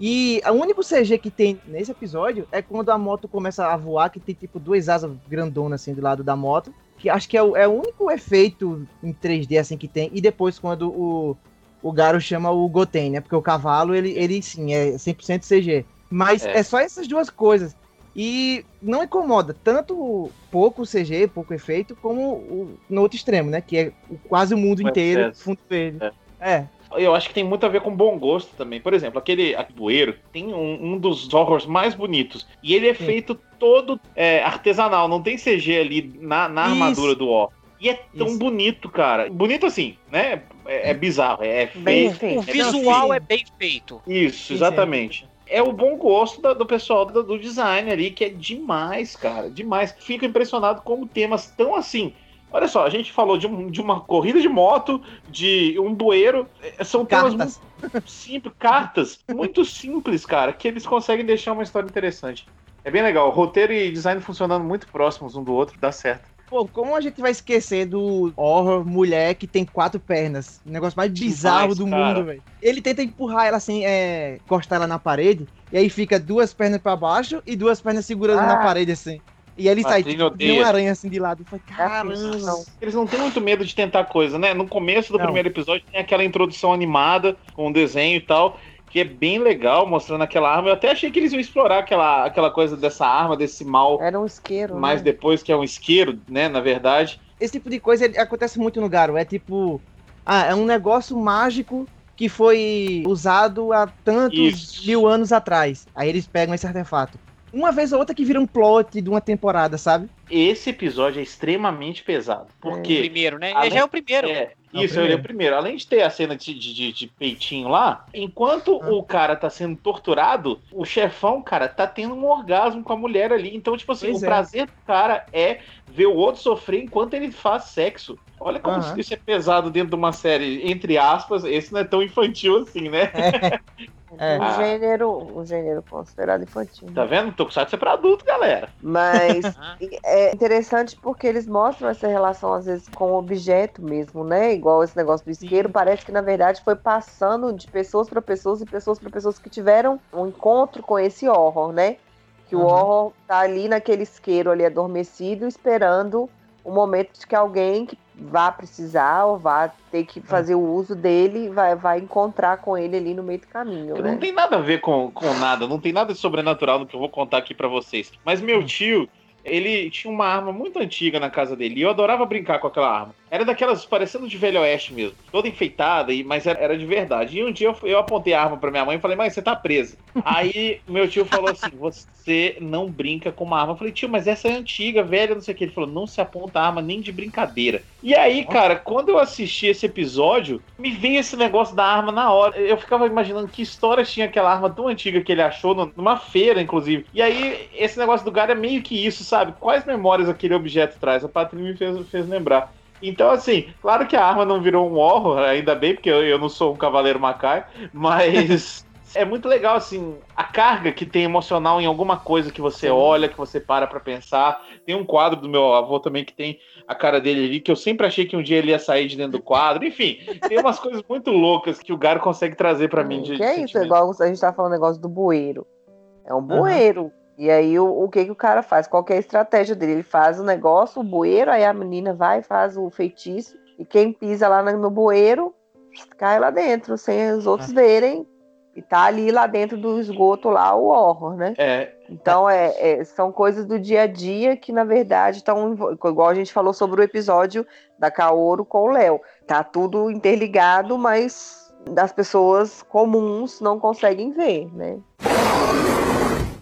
E o único CG que tem nesse episódio é quando a moto começa a voar, que tem tipo duas asas grandonas assim do lado da moto. Que acho que é o, é o único efeito em 3D assim que tem. E depois quando o, o Garo chama o Goten, né? Porque o cavalo, ele, ele sim, é 100% CG. Mas É. é. só essas duas coisas. E não incomoda tanto pouco CG, pouco efeito, como o, no outro extremo, né? Que é o- quase o mundo O inteiro excesso. fundo verde. É. É. Eu acho que tem muito a ver com bom gosto também. Por exemplo, aquele bueiro tem um, um dos horrors mais bonitos. E ele é Sim. feito todo é, artesanal, não tem CG ali na, na Isso. armadura do horror. E é tão Isso. bonito, cara. Bonito assim, né? É, é bizarro, é Bem feito. O feito. visual sim. é bem feito. Isso, exatamente. É o bom gosto da- do, pessoal do, do design ali, que é demais, cara. Demais. Fico impressionado como temas tão assim. Olha só, a gente falou de, um- de uma corrida de moto, de um bueiro. é, São temas Cartas. muito simples, cartas muito simples, cara, que eles conseguem deixar uma história interessante. É bem legal. Roteiro e design funcionando muito próximos um do outro, dá certo. Pô, como a gente vai esquecer do horror mulher que tem quatro pernas? O negócio mais Demais, bizarro do cara. mundo, velho. Ele tenta empurrar ela assim, é, encostar ela na parede, e aí fica duas pernas pra baixo e duas pernas segurando Ah. na parede assim. E aí ele A sai, tipo, de uma aranha assim de lado. Falei, caramba. Não. Eles não têm muito medo de tentar coisa, né? No começo do Não. primeiro episódio tem aquela introdução animada com o desenho e tal, que é bem legal, mostrando aquela arma. Eu até achei que eles iam explorar aquela, aquela coisa dessa arma, desse mal, Era um isqueiro. mais né? depois que é um isqueiro, né? Na verdade. Esse tipo de coisa acontece muito no Garo. É tipo, ah, é um negócio mágico que foi usado há tantos Isso. mil anos atrás. Aí eles pegam esse artefato. Uma vez ou outra que vira um plot de uma temporada, sabe? Esse episódio é extremamente pesado. Porque. Primeiro, né? Além- Já é o primeiro. É, É isso, ele é o primeiro. primeiro. Além de ter a cena de, de, de- de peitinho lá, enquanto Ah. o cara tá sendo torturado, o chefão, cara, tá tendo um orgasmo com a mulher ali. Então, tipo assim, Pois o é. prazer do cara é ver o outro sofrer enquanto ele faz sexo. Olha como Aham. isso é pesado dentro de uma série, entre aspas, esse não é tão infantil assim, né? É. Um gênero, um gênero considerado infantil. Tá vendo? Tokusatsu é pra adulto, galera. Mas Ah. é interessante porque eles mostram essa relação, às vezes, com o objeto mesmo, né? Igual esse negócio do isqueiro. Parece que, na verdade, foi passando de pessoas para pessoas e pessoas para pessoas que tiveram um encontro com esse horror, né? Que o Uhum. horror tá ali naquele isqueiro ali adormecido, esperando o momento de que alguém que vá precisar ou vá ter que fazer o uso dele vai, vai encontrar com ele ali no meio do caminho, Não né? tem nada a ver com, com nada, não tem nada de sobrenatural no que eu vou contar aqui pra vocês. Mas meu tio, ele tinha uma arma muito antiga na casa dele e eu adorava brincar com aquela arma. Era daquelas parecendo de velho oeste mesmo, toda enfeitada, e- mas era, de verdade. E um dia eu, eu apontei a arma pra minha mãe e falei, mãe, você tá presa. Aí meu tio falou assim: você não brinca com uma arma. Eu falei, tio, mas essa é antiga, velha, não sei o que. Ele falou, não se aponta a arma nem de brincadeira. E aí, cara, quando eu assisti esse episódio, me veio esse negócio da arma na hora. Eu ficava imaginando que história tinha aquela arma tão antiga que ele achou numa feira, inclusive. E aí, esse negócio do Gara é meio que isso, sabe? Quais memórias aquele objeto traz? A Patrícia me fez, fez lembrar. Então, assim, claro que a arma não virou um horror, ainda bem, porque eu, eu não sou um cavaleiro Macai, mas é muito legal, assim, a carga que tem emocional em alguma coisa que você olha, que você para pra pensar. Tem um quadro do meu avô também que tem a cara dele ali, que eu sempre achei que um dia ele ia sair de dentro do quadro. Enfim, tem umas coisas muito loucas que o Garo consegue trazer pra mim. De, que é isso, sentimento. igual a gente tá falando negócio do bueiro. É um bueiro. E aí, o, o que que o cara faz? Qual que é a estratégia dele? Ele faz o negócio, o bueiro, aí a menina vai e faz o feitiço. E quem pisa lá no, bueiro, cai lá dentro, sem os outros verem. E tá ali lá dentro do esgoto lá o horror, né? É, Então, é, é- são coisas do dia a dia que, na verdade, estão. Igual a gente falou sobre o episódio da Kaoru com o Léo. Tá tudo interligado, mas das pessoas comuns não conseguem ver, né?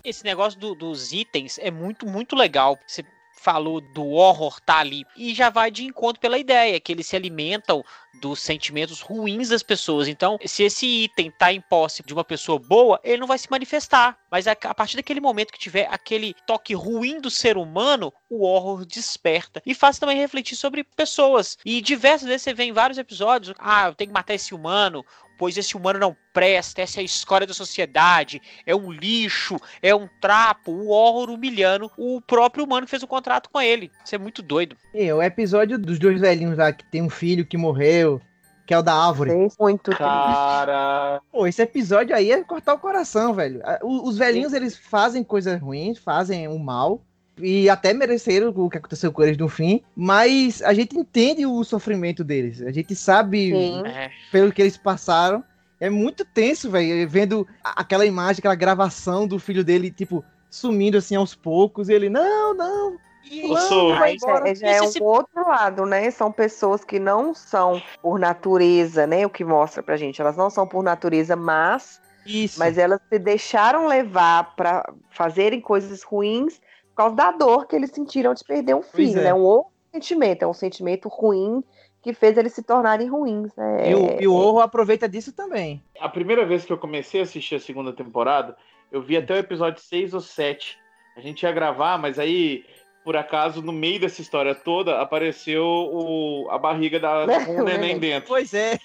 Esse negócio do- dos itens é muito, muito legal. Você falou do horror tá ali. E já vai de encontro pela ideia que eles se alimentam dos sentimentos ruins das pessoas. Então, se esse item tá em posse de uma pessoa boa, ele não vai se manifestar. Mas a, partir daquele momento que tiver aquele toque ruim do ser humano, o horror desperta. E faz também refletir sobre pessoas. E diversas vezes você vê em vários episódios: ah, eu tenho que matar esse humano, pois esse humano não presta, essa é a escória da sociedade, é um lixo, é um trapo, o horror humilhando o próprio humano que fez o contrato com ele. Isso é muito doido. E o episódio dos dois velhinhos lá que tem um filho que morreu, que é o da árvore. Sim, muito. Cara. Pô, esse episódio aí é cortar o coração, velho. Os velhinhos, eles fazem coisas ruins, fazem o mal. E até mereceram o que aconteceu com eles no fim. Mas a gente entende o sofrimento deles. A gente sabe Sim. É. pelo que eles passaram. É muito tenso, velho. Vendo aquela imagem, aquela gravação do filho dele, tipo, sumindo assim aos poucos. E ele, não, não. E- vai Aí já, embora. já é um outro lado, né? São pessoas que não são por natureza, né? O que mostra pra gente. Elas não são por natureza más, Isso. mas elas se deixaram levar pra fazerem coisas ruins por causa da dor que eles sentiram de perder um Pois filho, é. né? Um outro sentimento, é um sentimento ruim que fez eles se tornarem ruins, né? E o, É- e o Orro aproveita disso também. A primeira vez que eu comecei a assistir a segunda temporada, eu vi até o episódio 6 ou 7. A gente ia gravar, mas aí, por acaso, no meio dessa história toda, apareceu o- a barriga da, com o neném dentro. Pois é.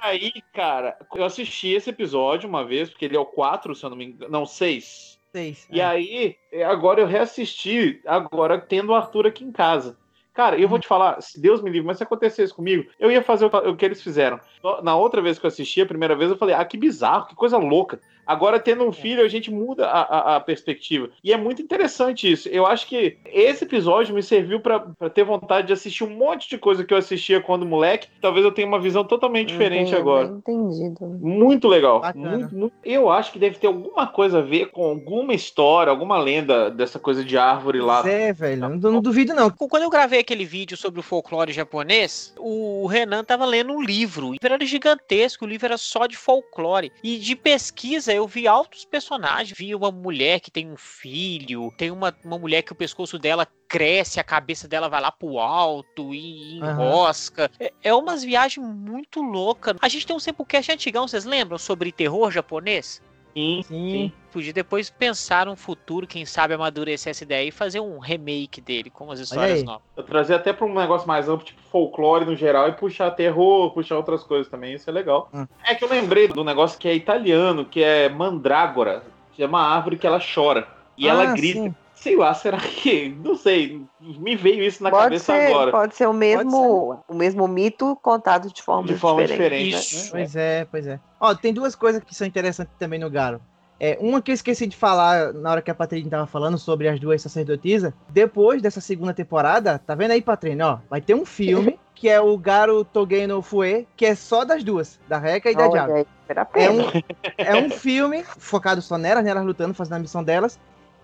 Aí, cara, eu assisti esse episódio uma vez, porque ele é o 4, se eu não me engano. Não, 6. Seis. E é. aí, agora eu reassisti, agora tendo o Arthur aqui em casa. Cara, eu vou te falar, se Deus me livre, mas se acontecesse comigo, eu ia fazer o, o que eles fizeram. Na outra vez que eu assisti, a primeira vez, eu falei, ah, que bizarro, que coisa louca. Agora, tendo um filho, a gente muda a, a- a perspectiva. E é muito interessante isso. Eu acho que esse episódio me serviu pra pra ter vontade de assistir um monte de coisa que eu assistia quando moleque. Talvez eu tenha uma visão totalmente diferente Entendi, agora. Entendido. Muito legal. Muito, muito- Eu acho que deve ter alguma coisa a ver com alguma história, alguma lenda dessa coisa de árvore lá. Pois é, velho. Não, não duvido, não. Quando eu gravei aquele vídeo sobre o folclore japonês, o Renan tava lendo um livro. O livro era gigantesco, o livro era só de folclore. E de pesquisa eu vi altos personagens. Vi uma mulher que tem um filho, tem uma, uma mulher que o pescoço dela cresce, a cabeça dela vai lá pro alto e enrosca. É, é umas viagens muito loucas. A gente tem um Samplecast antigão, vocês lembram? Sobre terror japonês? Sim, Sim. Podia depois pensar um futuro, quem sabe amadurecer essa ideia e fazer um remake dele com as histórias novas. Eu trazer até para um negócio mais amplo, tipo folclore no geral, e puxar terror, puxar outras coisas também, isso é legal. Hum. É que eu lembrei do negócio que é italiano, que é mandrágora, que é uma árvore que ela chora. E ela Ah, grita. sim. Sei lá, será que. Não sei, me veio isso na Pode cabeça ser, agora. pode ser o mesmo, o mesmo mito contado de forma De forma diferente. diferente. Isso. né? Pois é, pois é. Ó, tem duas coisas que são interessantes também no Garo. É, uma que eu esqueci de falar na hora que a Patrícia tava falando sobre as duas sacerdotisas. Depois dessa segunda temporada, tá vendo aí, Patrícia? Ó, vai ter um filme que é o Garo Togei no Fue, que é só das duas, da Reca e da Diabo. É pena. um, é um filme focado só nelas, nelas lutando, fazendo a missão delas.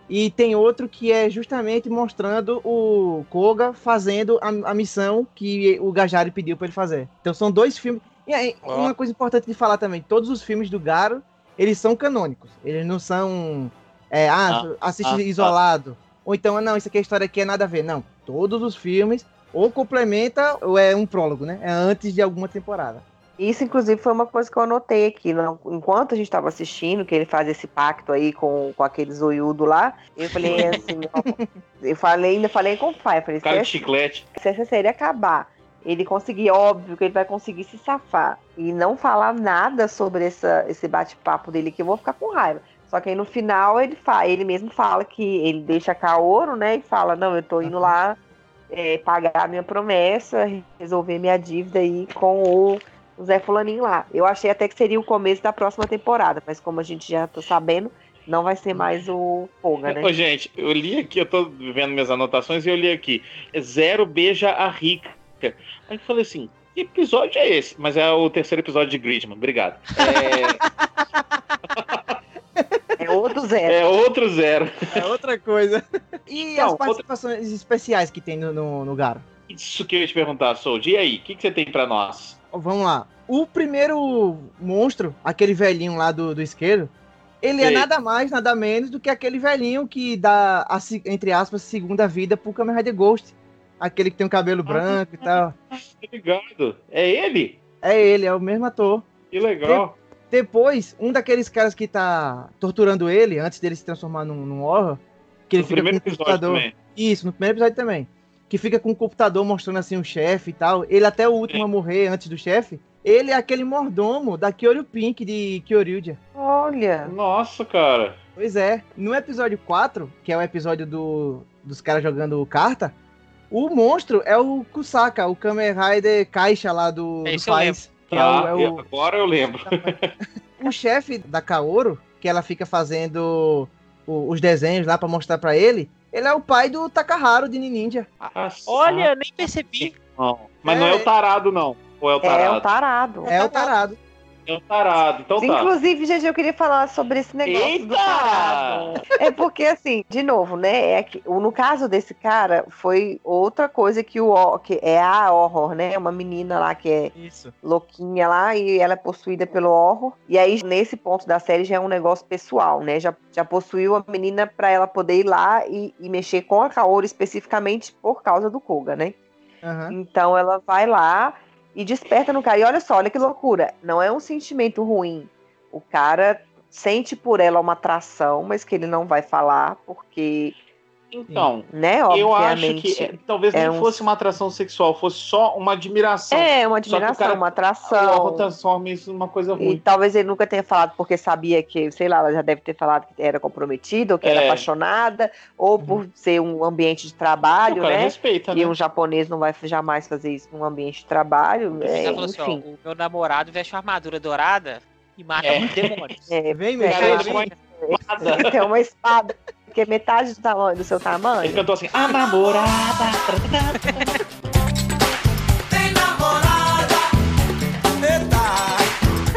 E tem outro que é justamente mostrando o Koga fazendo a, a missão que o Gajari pediu pra ele fazer. Então são dois filmes. E aí, Ó. uma coisa importante de falar também: todos os filmes do Garo, eles são canônicos. Eles não são. É, ah, assiste ah, isolado. Ou então, não, isso aqui a história aqui é nada a ver. Não. Todos os filmes ou complementa ou é um prólogo, né? É antes de alguma temporada. Isso, inclusive, foi uma coisa que eu anotei aqui. não- Enquanto a gente estava assistindo, que ele faz esse pacto aí com, com aquele zoiudo lá, eu falei assim, eu falei, ainda falei com o pai, falei, Cara de chiclete. se essa série acabar, ele conseguir, óbvio que ele vai conseguir se safar e não falar nada sobre essa, esse bate-papo dele, que eu vou ficar com raiva. Só que aí no final ele, ele mesmo fala que ele deixa Kaoro, né? E fala, não, eu tô indo lá é, pagar a minha promessa, resolver minha dívida aí com o, o Zé Fulaninho lá. Eu achei até que seria o começo da próxima temporada, mas como a gente já tá sabendo, não vai ser mais o Foga, né? Ô, gente, eu li aqui, eu tô vendo minhas anotações e eu li aqui. Zero beija a rica. Aí eu falei assim, que episódio é esse? Mas é o terceiro episódio de Gridman, obrigado. É outro É, zero. é outro zero. É outra coisa. E Então, as participações especiais que tem no, no, no Garo? Isso que eu ia te perguntar, Sold. E aí, o que, que você tem pra nós? Vamos lá. O primeiro monstro, aquele velhinho lá do, do isqueiro, Ele é nada mais, nada menos do que aquele velhinho que dá, a, entre aspas, segunda vida pro Kamen Rider Ghost. Aquele que tem o cabelo branco e tal. Tô ligado. É ele? É ele, é o mesmo ator. Que legal. Depois, um daqueles caras que tá torturando ele, antes dele se transformar num, num horror, que ele No fica primeiro com episódio computador. também. Isso, no primeiro episódio também. Que fica com o computador mostrando assim o chefe e tal. Ele até o último a morrer antes do chefe. Ele é aquele mordomo da Kyoryu Pink de Kyoryuja. Olha. Nossa, cara. Pois é. No episódio 4, que é o episódio do, dos caras jogando carta, o monstro é o Kusaka, o Kamen Rider Caixa lá do, do eu Faz. Que é Tá, o- é o, Agora eu lembro. o chefe da Kaoru, que ela fica fazendo os desenhos lá pra mostrar pra ele, ele é o pai do Takaharu de Ninja. Olha, nem percebi. Não. Mas não é É. o tarado, não. Ou é o É tarado? o tarado. É o tarado. É tarado. Então tá. Inclusive, gente, eu queria falar sobre esse negócio do tarado. Eita! É porque, assim, de novo, né? É que, o- no caso desse cara, foi outra coisa que o que é a horror, né? Uma menina lá que é Isso. louquinha lá e ela é possuída pelo horror. E aí, nesse ponto da série, já é um negócio pessoal, né? Já, já possuiu a menina pra ela poder ir lá e, e mexer com a Kaoru especificamente por causa do Koga, né? Aham. Então ela vai lá e desperta no cara. E olha só, olha que loucura. Não é um sentimento ruim. O cara sente por ela uma atração, mas que ele não vai falar, porque, Então, né, eu acho que é, talvez é nem um- fosse uma atração sexual, fosse só uma admiração. É, uma Só que o admiração, cara- uma O atração. transforma isso numa coisa E ruim. talvez ele nunca tenha falado porque sabia que, sei lá, ela já deve ter falado que era comprometida, ou que era É. apaixonada, ou por ser um ambiente de o trabalho, cara né? respeita, E né? um japonês não vai jamais fazer isso num ambiente de trabalho. É, falou assim, ó, enfim. o meu namorado veste uma armadura dourada e mata É. demônios. É, Vem, é, Cara, é, tem uma espada que é metade do, tamanho, do seu Ele tamanho. cantou assim, a namorada.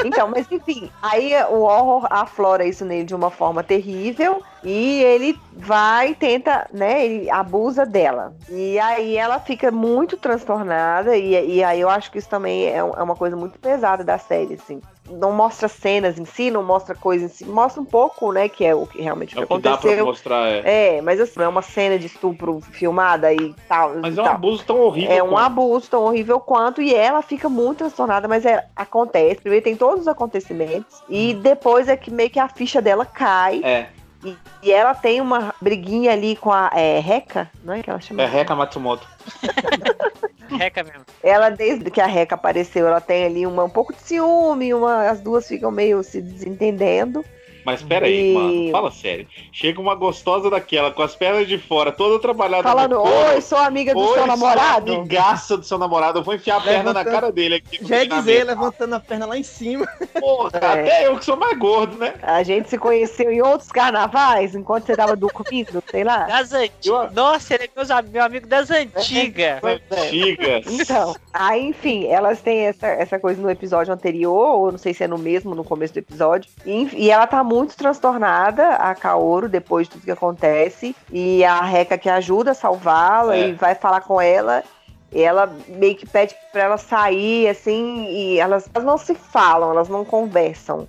Então, mas enfim, aí o horror aflora isso nele de uma forma terrível e ele vai, tenta, né, ele abusa dela. E aí ela fica muito transtornada e, e aí eu acho que isso também é, é uma coisa muito pesada da série, assim. Não mostra cenas em si, não mostra coisas em si, mostra um pouco, né, que é o que realmente É o que dá pra aconteceu. mostrar, é. É, mas assim, não é uma cena de estupro filmada e tal. Mas e é um tal. abuso tão horrível. É um quanto. abuso tão horrível quanto, e ela fica muito transtornada, mas é, acontece. Primeiro tem todos os acontecimentos, e depois é que meio que a ficha dela cai, É, e, e ela tem uma briguinha ali com a é, Reca, não é que ela chama? é Reca Matsumoto. Reca mesmo. Ela, desde que a Reca apareceu, ela tem ali uma, um pouco de ciúme, uma, as duas ficam meio se desentendendo. Mas pera aí, mano, fala sério. Chega uma gostosa daquela, com as pernas de fora, toda trabalhada Falando, oi, sou amiga do Oi, seu sou namorado. Amigaça do seu namorado. Eu vou enfiar a perna na Levantando- cara dele aqui. Já ia dizer, levantando a perna lá em cima. Porra, É. até eu que sou mais gordo, né? A gente se conheceu em outros carnavais, enquanto você tava dormindo, sei lá. Das antigas. Nossa, ele é meu amigo das antigas. Antigas. Então, aí, enfim, elas têm essa, essa coisa no episódio anterior, ou não sei se é no mesmo, no começo do episódio. E, e ela tá muito transtornada, a Kaoru, depois de tudo que acontece. E a Reca que ajuda a salvá-la É. e vai falar com ela. E ela meio que pede pra ela sair, assim, e elas, elas não se falam, elas não conversam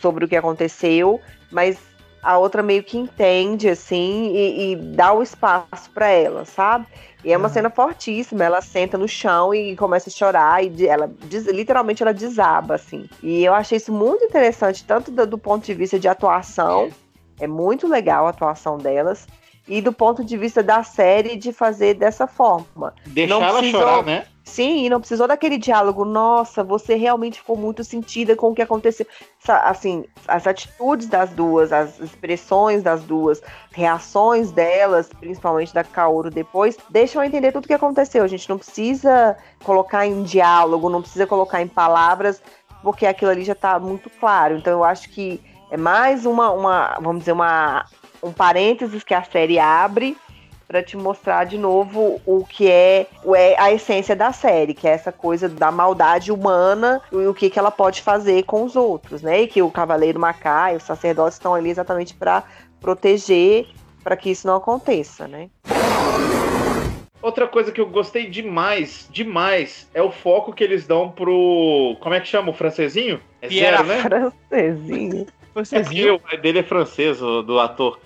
sobre o que aconteceu, mas a outra meio que entende, assim, e, e dá o espaço pra ela, sabe? E é uma Uhum. cena fortíssima. Ela senta no chão e começa a chorar. E ela literalmente ela desaba, assim. E eu achei isso muito interessante, tanto do, do ponto de vista de atuação. É muito legal a atuação delas. E do ponto de vista da série de fazer dessa forma. Deixar Não ela precisou- chorar, né? Sim, e não precisou daquele diálogo. Nossa, você realmente ficou muito sentida com o que aconteceu. Assim, as atitudes das duas, as expressões das duas, reações delas, principalmente da Kaoru depois, deixam entender tudo o que aconteceu. A gente não precisa colocar em diálogo, não precisa colocar em palavras, porque aquilo ali já tá muito claro. Então eu acho que é mais uma, uma vamos dizer, uma, um parênteses que a série abre para te mostrar de novo o que é, o- é a essência da série, que é essa coisa da maldade humana e o que, que ela pode fazer com os outros, né? E que o Cavaleiro Macá e os sacerdotes estão ali exatamente para proteger para que isso não aconteça, né? Outra coisa que eu gostei demais, demais, é o foco que eles dão pro. Como é que chama o francesinho? É Pierre zero, né? Francesinho. É o pai dele é francês, o- do ator.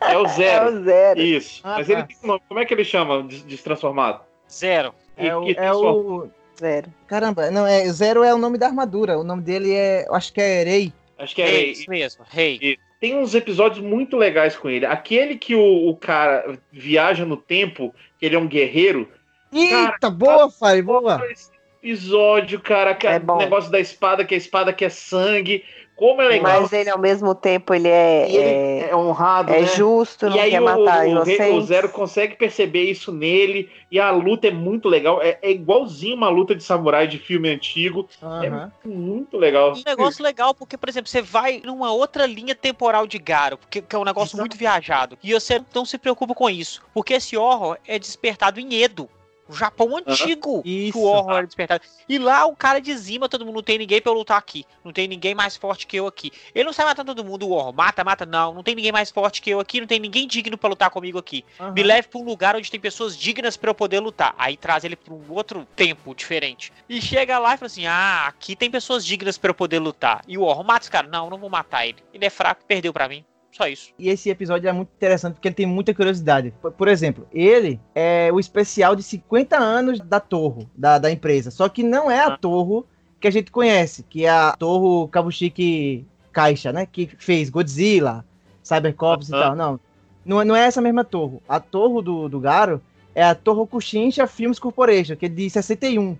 É o É Zero. o zero. Isso. Ah, Mas tá. ele tem um nome. Como é que ele chama? Des- Destransformado? Zero. É o, é o. Zero. Caramba, não, é. Zero é o nome da armadura. O nome dele é. Eu acho que é Erei. Acho que é. Rei, isso mesmo. Rei. Tem uns episódios muito legais com ele. Aquele que o, o cara viaja no tempo, que ele é um guerreiro. Eita, boa, Fire, boa. Esse episódio, cara, que É bom. o negócio da espada, que a espada que é sangue. Como é legal. Mas ele, ao mesmo tempo, ele é, ele é, é honrado, é né? justo, não E aí quer o, matar o, o. Zero consegue perceber isso nele. E a luta é muito legal. É, é igualzinho uma luta de samurai de filme antigo. Aham. É muito legal. Um negócio legal, porque, por exemplo, você vai numa outra linha temporal de Garo, porque, que é um negócio Exato. muito viajado. E você não se preocupa com isso. Porque esse horror é despertado em Edo. O Japão antigo que o horror é despertado. E lá o cara dizima todo mundo. Não tem ninguém pra eu lutar aqui. Não tem ninguém mais forte que eu aqui. Ele não sai matando todo mundo, o horror. Mata, mata, não. Não tem ninguém mais forte que eu aqui. Não tem ninguém digno pra lutar comigo aqui. Me leve pra um lugar onde tem pessoas dignas pra eu poder lutar. Aí traz ele pra um outro tempo diferente. E chega lá e fala assim: Ah, aqui tem pessoas dignas pra eu poder lutar. E o Horror mata esse cara. Não, não vou matar ele. Ele é fraco, perdeu pra mim. Só isso. E esse episódio é muito interessante porque ele tem muita curiosidade. Por, por exemplo, ele é o especial de 50 anos da Torre, da, da empresa. Só que não é a Torre que a gente conhece, que é a Torre Kabushiki Caixa, né? Que fez Godzilla, Cybercops e tal. Não, não, é- não é essa mesma Torre. A Torre do, do Garo é a Torre Kushinsha Films Corporation, que é de 61.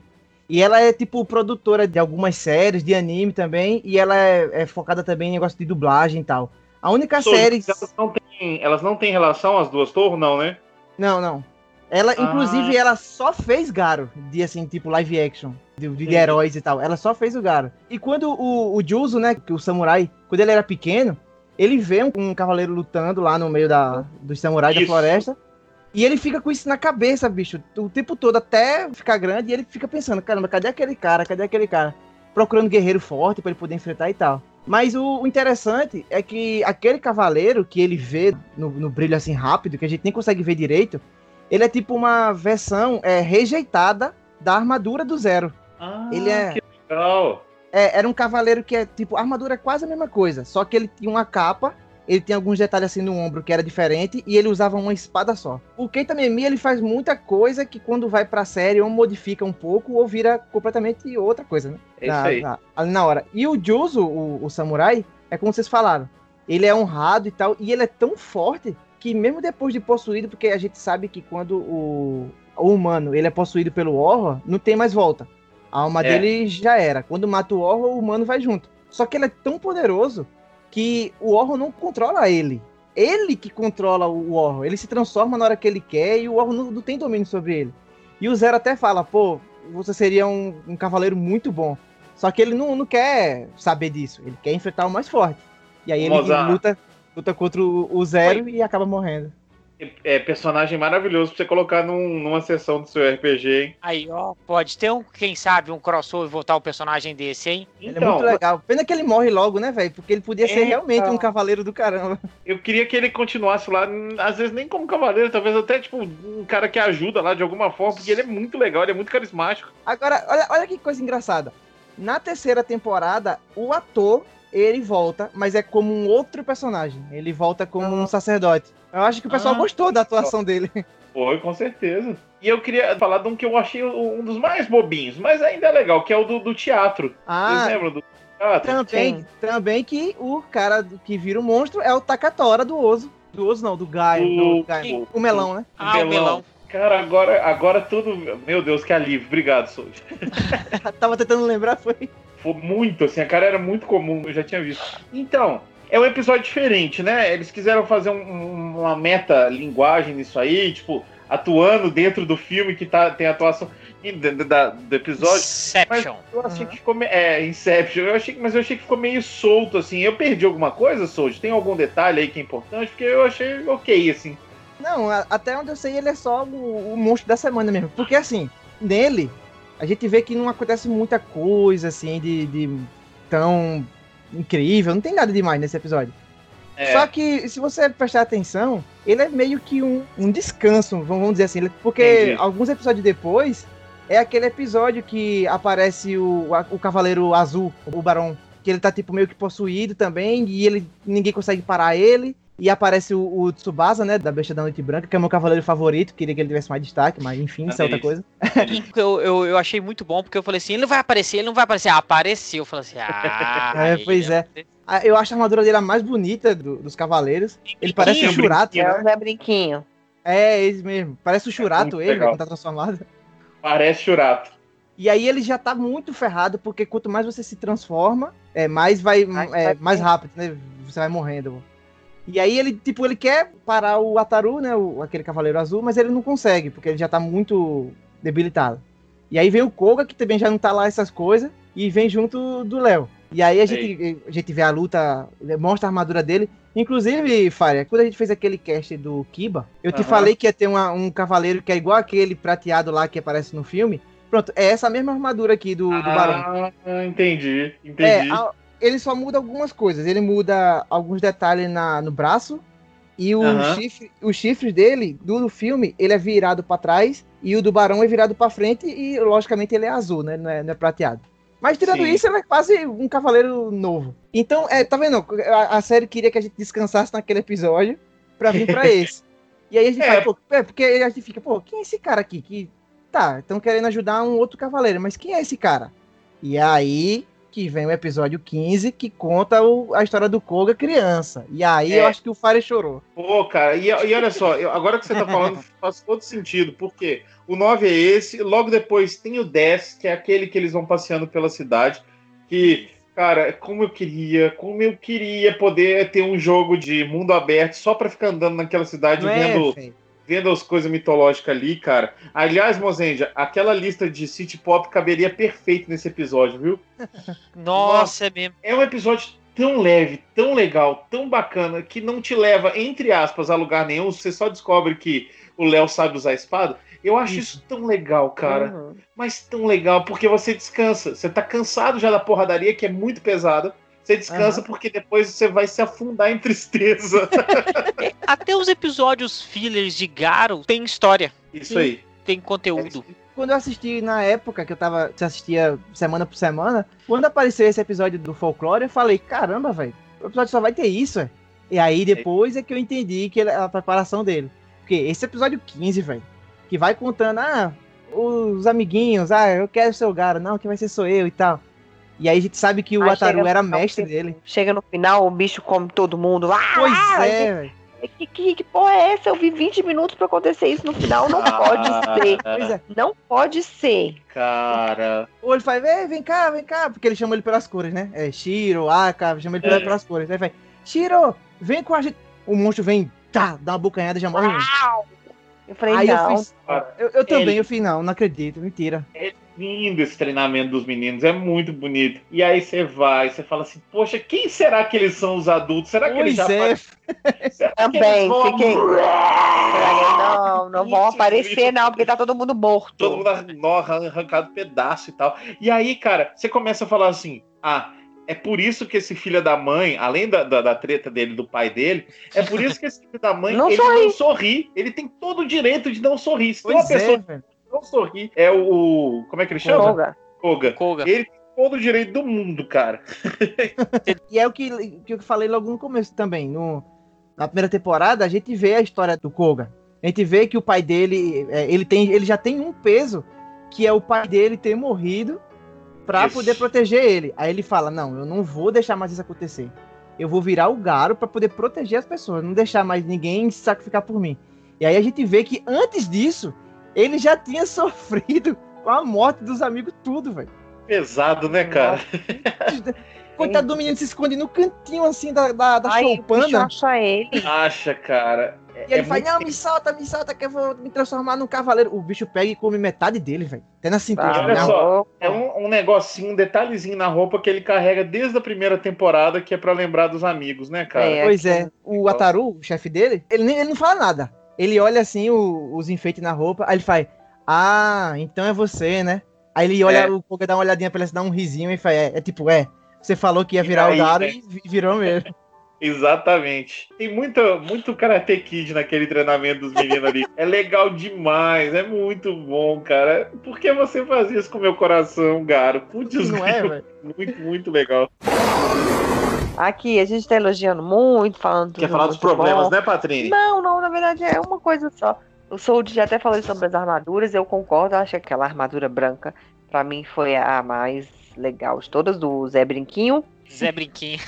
E ela é, tipo, produtora de algumas séries, de anime também, e ela é, é focada também em negócio de dublagem e tal. A única série... Elas não, têm, elas não têm relação, as duas torres, não, né? Não, não. Ela, Ah. inclusive, ela só fez Garo, de assim, tipo live action, de, de heróis e tal. Ela só fez o Garo. E quando o, o Juzo, né, que o samurai, quando ele era pequeno, ele vê um, um cavaleiro lutando lá no meio da, dos samurais da Isso. floresta. E ele fica com isso na cabeça, bicho, o tempo todo, até ficar grande, e ele fica pensando, caramba, cadê aquele cara? Cadê aquele cara? Procurando guerreiro forte pra ele poder enfrentar e tal. Mas o, o interessante é que aquele cavaleiro que ele vê no, no brilho assim rápido, que a gente nem consegue ver direito, ele é tipo uma versão é, rejeitada da armadura do Zero. Ah, Ele é- que legal. É, era um cavaleiro que é tipo, a armadura é quase a mesma coisa, só que ele tinha uma capa, ele tinha alguns detalhes assim no ombro que era diferente e ele usava uma espada só. O Keita Memi, ele faz muita coisa que quando vai pra série ou modifica um pouco ou vira completamente outra coisa, né? É isso na, aí. na- ali na hora. E o Juzo, o, o samurai, é como vocês falaram. Ele é honrado e tal, e ele é tão forte que mesmo depois de possuído, porque a gente sabe que quando o, o humano ele é possuído pelo horror, não tem mais volta. A alma É. dele já era. Quando mata o horror, o humano vai junto. Só que ele é tão poderoso que o horror não controla ele. Ele que controla o horror. Ele se transforma na hora que ele quer e o horror não, não tem domínio sobre ele. E o Zero até fala, pô, você seria um, um cavaleiro muito bom. Só que ele não, não quer saber disso. Ele quer enfrentar o mais forte. E aí ele Mozart. luta, luta contra o, o Zero e acaba morrendo. É personagem maravilhoso pra você colocar num- numa sessão do seu RPG, hein? Aí, ó, pode ter um, quem sabe, um crossover e voltar um personagem desse, hein? Ele é muito legal. Pena que ele morre logo, né, velho? Porque ele podia ser É, realmente então. um cavaleiro do caramba. eu queria que ele continuasse lá, às vezes nem como cavaleiro, talvez até tipo um cara que ajuda lá de alguma forma, porque ele é muito legal, ele é muito carismático. Agora, olha, olha que coisa engraçada. Na terceira temporada, o ator, ele volta, mas é como um outro personagem. Ele volta como um sacerdote. Eu acho que o pessoal Ah. gostou da atuação dele. Foi, com certeza. E eu queria falar de um que eu achei um dos mais bobinhos, mas ainda é legal, que é o do, do teatro. Vocês Ah, lembram do teatro? também, Sim. também que o cara do- que vira o monstro é o Takatora do Oso. Do Oso não, do Gaio. O- do Gaio. o- O melão, né? Ah, o melão. Cara, agora, agora tudo. Meu Deus, que alívio. Obrigado, Soul. Tava tentando lembrar, foi. Foi muito, assim, a cara era muito comum, eu já tinha visto. Então, é um episódio diferente, né? Eles quiseram fazer um- um- uma meta-linguagem nisso aí, tipo, atuando dentro do filme que tá, tem atuação e da- do episódio. Inception. Eu achei que ficou. me- É, Inception. Eu achei, que- mas eu achei que ficou meio solto, assim. Eu perdi alguma coisa, Soul? Tem algum detalhe aí que é importante? Porque eu achei ok, assim. Não, a- até onde eu sei, ele é só o, o monstro da semana mesmo. Porque assim, nele, a gente vê que não acontece muita coisa, assim, de, de tão incrível. Não tem nada demais nesse episódio. É, Só que, se você prestar atenção, ele é meio que um, um descanso, vamos dizer assim. Porque Entendi. alguns episódios depois, é aquele episódio que aparece o, o Cavaleiro Azul, o Barão. que ele tá tipo meio que possuído também, e ele ninguém consegue parar ele. E aparece o, o Tsubasa, né, da Besta da Noite Branca, que é o meu cavaleiro favorito, queria que ele tivesse mais destaque, mas enfim, isso é outra coisa. Eu, eu, eu achei muito bom, porque eu falei assim, ele não vai aparecer, ele não vai aparecer. Ah, apareceu. Eu falei assim, ah... É, pois é. Ah, Eu acho a armadura dele a mais bonita do- dos cavaleiros. Ele parece o Brinquinho, Churato. brinquinho. É o Zé Brinquinho. É, esse mesmo. Parece o Churato, muito ele, legal. quando tá transformado. Parece Churato. E aí ele já tá muito ferrado, porque quanto mais você se transforma, é, mais vai Mais é, vai mais rápido, né? Você vai morrendo. E aí ele, tipo, ele quer parar o Ataru, né? O, aquele cavaleiro azul, mas ele não consegue, porque ele já tá muito debilitado. E aí vem o Koga, que também já não tá lá essas coisas, e vem junto do Léo. E aí a gente, a gente vê a luta, mostra a armadura dele. Inclusive, Faria, quando a gente fez aquele cast do Kiba, eu te falei que ia ter uma- um cavaleiro que é igual aquele prateado lá que aparece no filme. Pronto, é essa mesma armadura aqui do, do Barão. Ah, entendi, É, entendi. a- ele só muda algumas coisas. Ele muda alguns detalhes na, no braço. E o Aham. chifre, os chifres dele, do, do filme, ele é virado pra trás. E o do Barão é virado pra frente. E, logicamente, ele é azul, né? Não é, não é prateado. Mas, tirando Sim. isso, ele é quase um cavaleiro novo. Então, é, tá vendo? A, a série queria que a gente descansasse naquele episódio pra vir pra esse. E aí a gente É. fala, pô, é, porque a gente fica, pô, quem é esse cara aqui? Que tá, estão querendo ajudar um outro cavaleiro, mas quem é esse cara? E aí que vem o episódio 15, que conta o- a história do Koga criança. E aí É. eu acho que o Fire chorou. Pô, cara, e, e olha só, eu- agora que você tá falando, faz todo sentido, porque o 9 é esse, logo depois tem o 10, que é aquele que eles vão passeando pela cidade, que, cara, como eu queria, como eu queria poder ter um jogo de mundo aberto só pra ficar andando naquela cidade Não é, vendo, Fê? Vendo as coisas mitológicas ali, cara. Aliás, Mozenja, aquela lista de City Pop caberia perfeito nesse episódio, viu? Nossa, é mesmo. É um episódio tão leve, tão legal, tão bacana, que não te leva, entre aspas, a lugar nenhum. Você só descobre que o Léo sabe usar a espada. Eu acho isso, tão legal, cara. Uhum. Mas tão legal, porque você descansa. Você tá cansado já da porradaria, que é muito pesada. Você descansa porque depois você vai se afundar em tristeza. Até os episódios fillers de Garo tem história, isso aí. tem conteúdo. Quando eu assisti na época que eu tava, que eu assistia semana por semana, quando apareceu esse episódio do folclore, eu falei, caramba, velho, o episódio só vai ter isso, é. E aí depois é que eu entendi que ele- a preparação dele. Porque esse episódio 15, velho, que vai contando, ah, os amiguinhos, ah, eu quero ser o Garo, não, quem vai ser sou eu e tal. E aí a gente sabe que o Aí Ataru era final, mestre dele. Chega no final, o bicho come todo mundo. Ah, Pois ah, é, velho. Que, que, que porra é essa? Eu vi 20 minutos pra acontecer isso no final. Não pode ser. Pois é. Não pode ser. Cara. Ou ele faz, "Ei, vem cá, vem cá, porque ele chama ele pelas cores, né? É Shiro, Aka, chama ele É. pelas cores. Aí vai, Shiro, vem com a gente. O monstro vem, tá, dá uma bocanhada e já morre. junto. Eu falei, Aí não. eu fiz. Eu, eu também, ele- eu fiz, não, não acredito, mentira. lindo esse treinamento dos meninos, é muito bonito. E aí você vai, você fala assim, poxa, quem será que eles são os adultos? Será que eles Pois já é, Será Também, eles vão- fiquei- Não, não vão aparecer, isso. não, porque tá todo mundo morto. todo mundo arrancado pedaço e tal. E aí, cara, você começa a falar assim: ah, é por isso que esse filho da mãe, além da, da, da treta dele, do pai dele, é por isso que esse filho da mãe Não ele sorri. não sorri. Ele tem todo o direito de não sorrir. Se tem uma pois pessoa é, velho. que não sorri, é o. Como é que ele chama? Koga. Koga. Koga. Ele tem todo o direito do mundo, cara. E é o que, que eu falei logo no começo também. No, na primeira temporada, a gente vê a história do Koga. A gente vê que o pai dele, é, ele, tem, ele já tem um peso, que é o pai dele ter morrido pra Isso. poder proteger ele. Aí ele fala: Não, eu não vou deixar mais isso acontecer. Eu vou virar o Garo pra poder proteger as pessoas, não deixar mais ninguém se sacrificar por mim. E aí a gente vê que antes disso, ele já tinha sofrido com a morte dos amigos, tudo, velho. Pesado, né, cara? Coitado do menino se esconde no cantinho assim da, da, da Ai, choupana. acha ele. Acha, cara. É- E ele é fala, não, me solta, me solta, que eu vou me transformar num cavaleiro. O bicho pega e come metade dele, velho. Até na cintura. Ah, olha Não, só, É um, um negocinho, um detalhezinho na roupa que ele carrega desde a primeira temporada, que é pra lembrar dos amigos, né, cara? É. Pois é, o Ataru, o chefe dele, ele, nem, ele não fala nada. Ele olha assim o- os enfeites na roupa, aí ele faz, ah, então é você, né? Aí ele olha, É. o Koga dá uma olhadinha pra ele, dá um risinho e faz, é, é tipo, é, você falou que ia virar aí, o Garo né? e vi- virou mesmo. Exatamente. Tem muita, muito Karate Kid naquele treinamento dos meninos ali. É legal demais, é muito bom, cara. Por que você faz isso com meu coração, Garo? Putz, Não é, velho? Muito, muito legal. Aqui, a gente tá elogiando muito, falando Quer falar dos muito problemas, bom. né, Patrini? Não, não, na verdade é uma coisa só. O Sold já até falou sobre as armaduras, eu concordo, acho que aquela armadura branca, pra mim, foi a mais legal de todas, do Zé Brinquinho. Zé Brinquinho.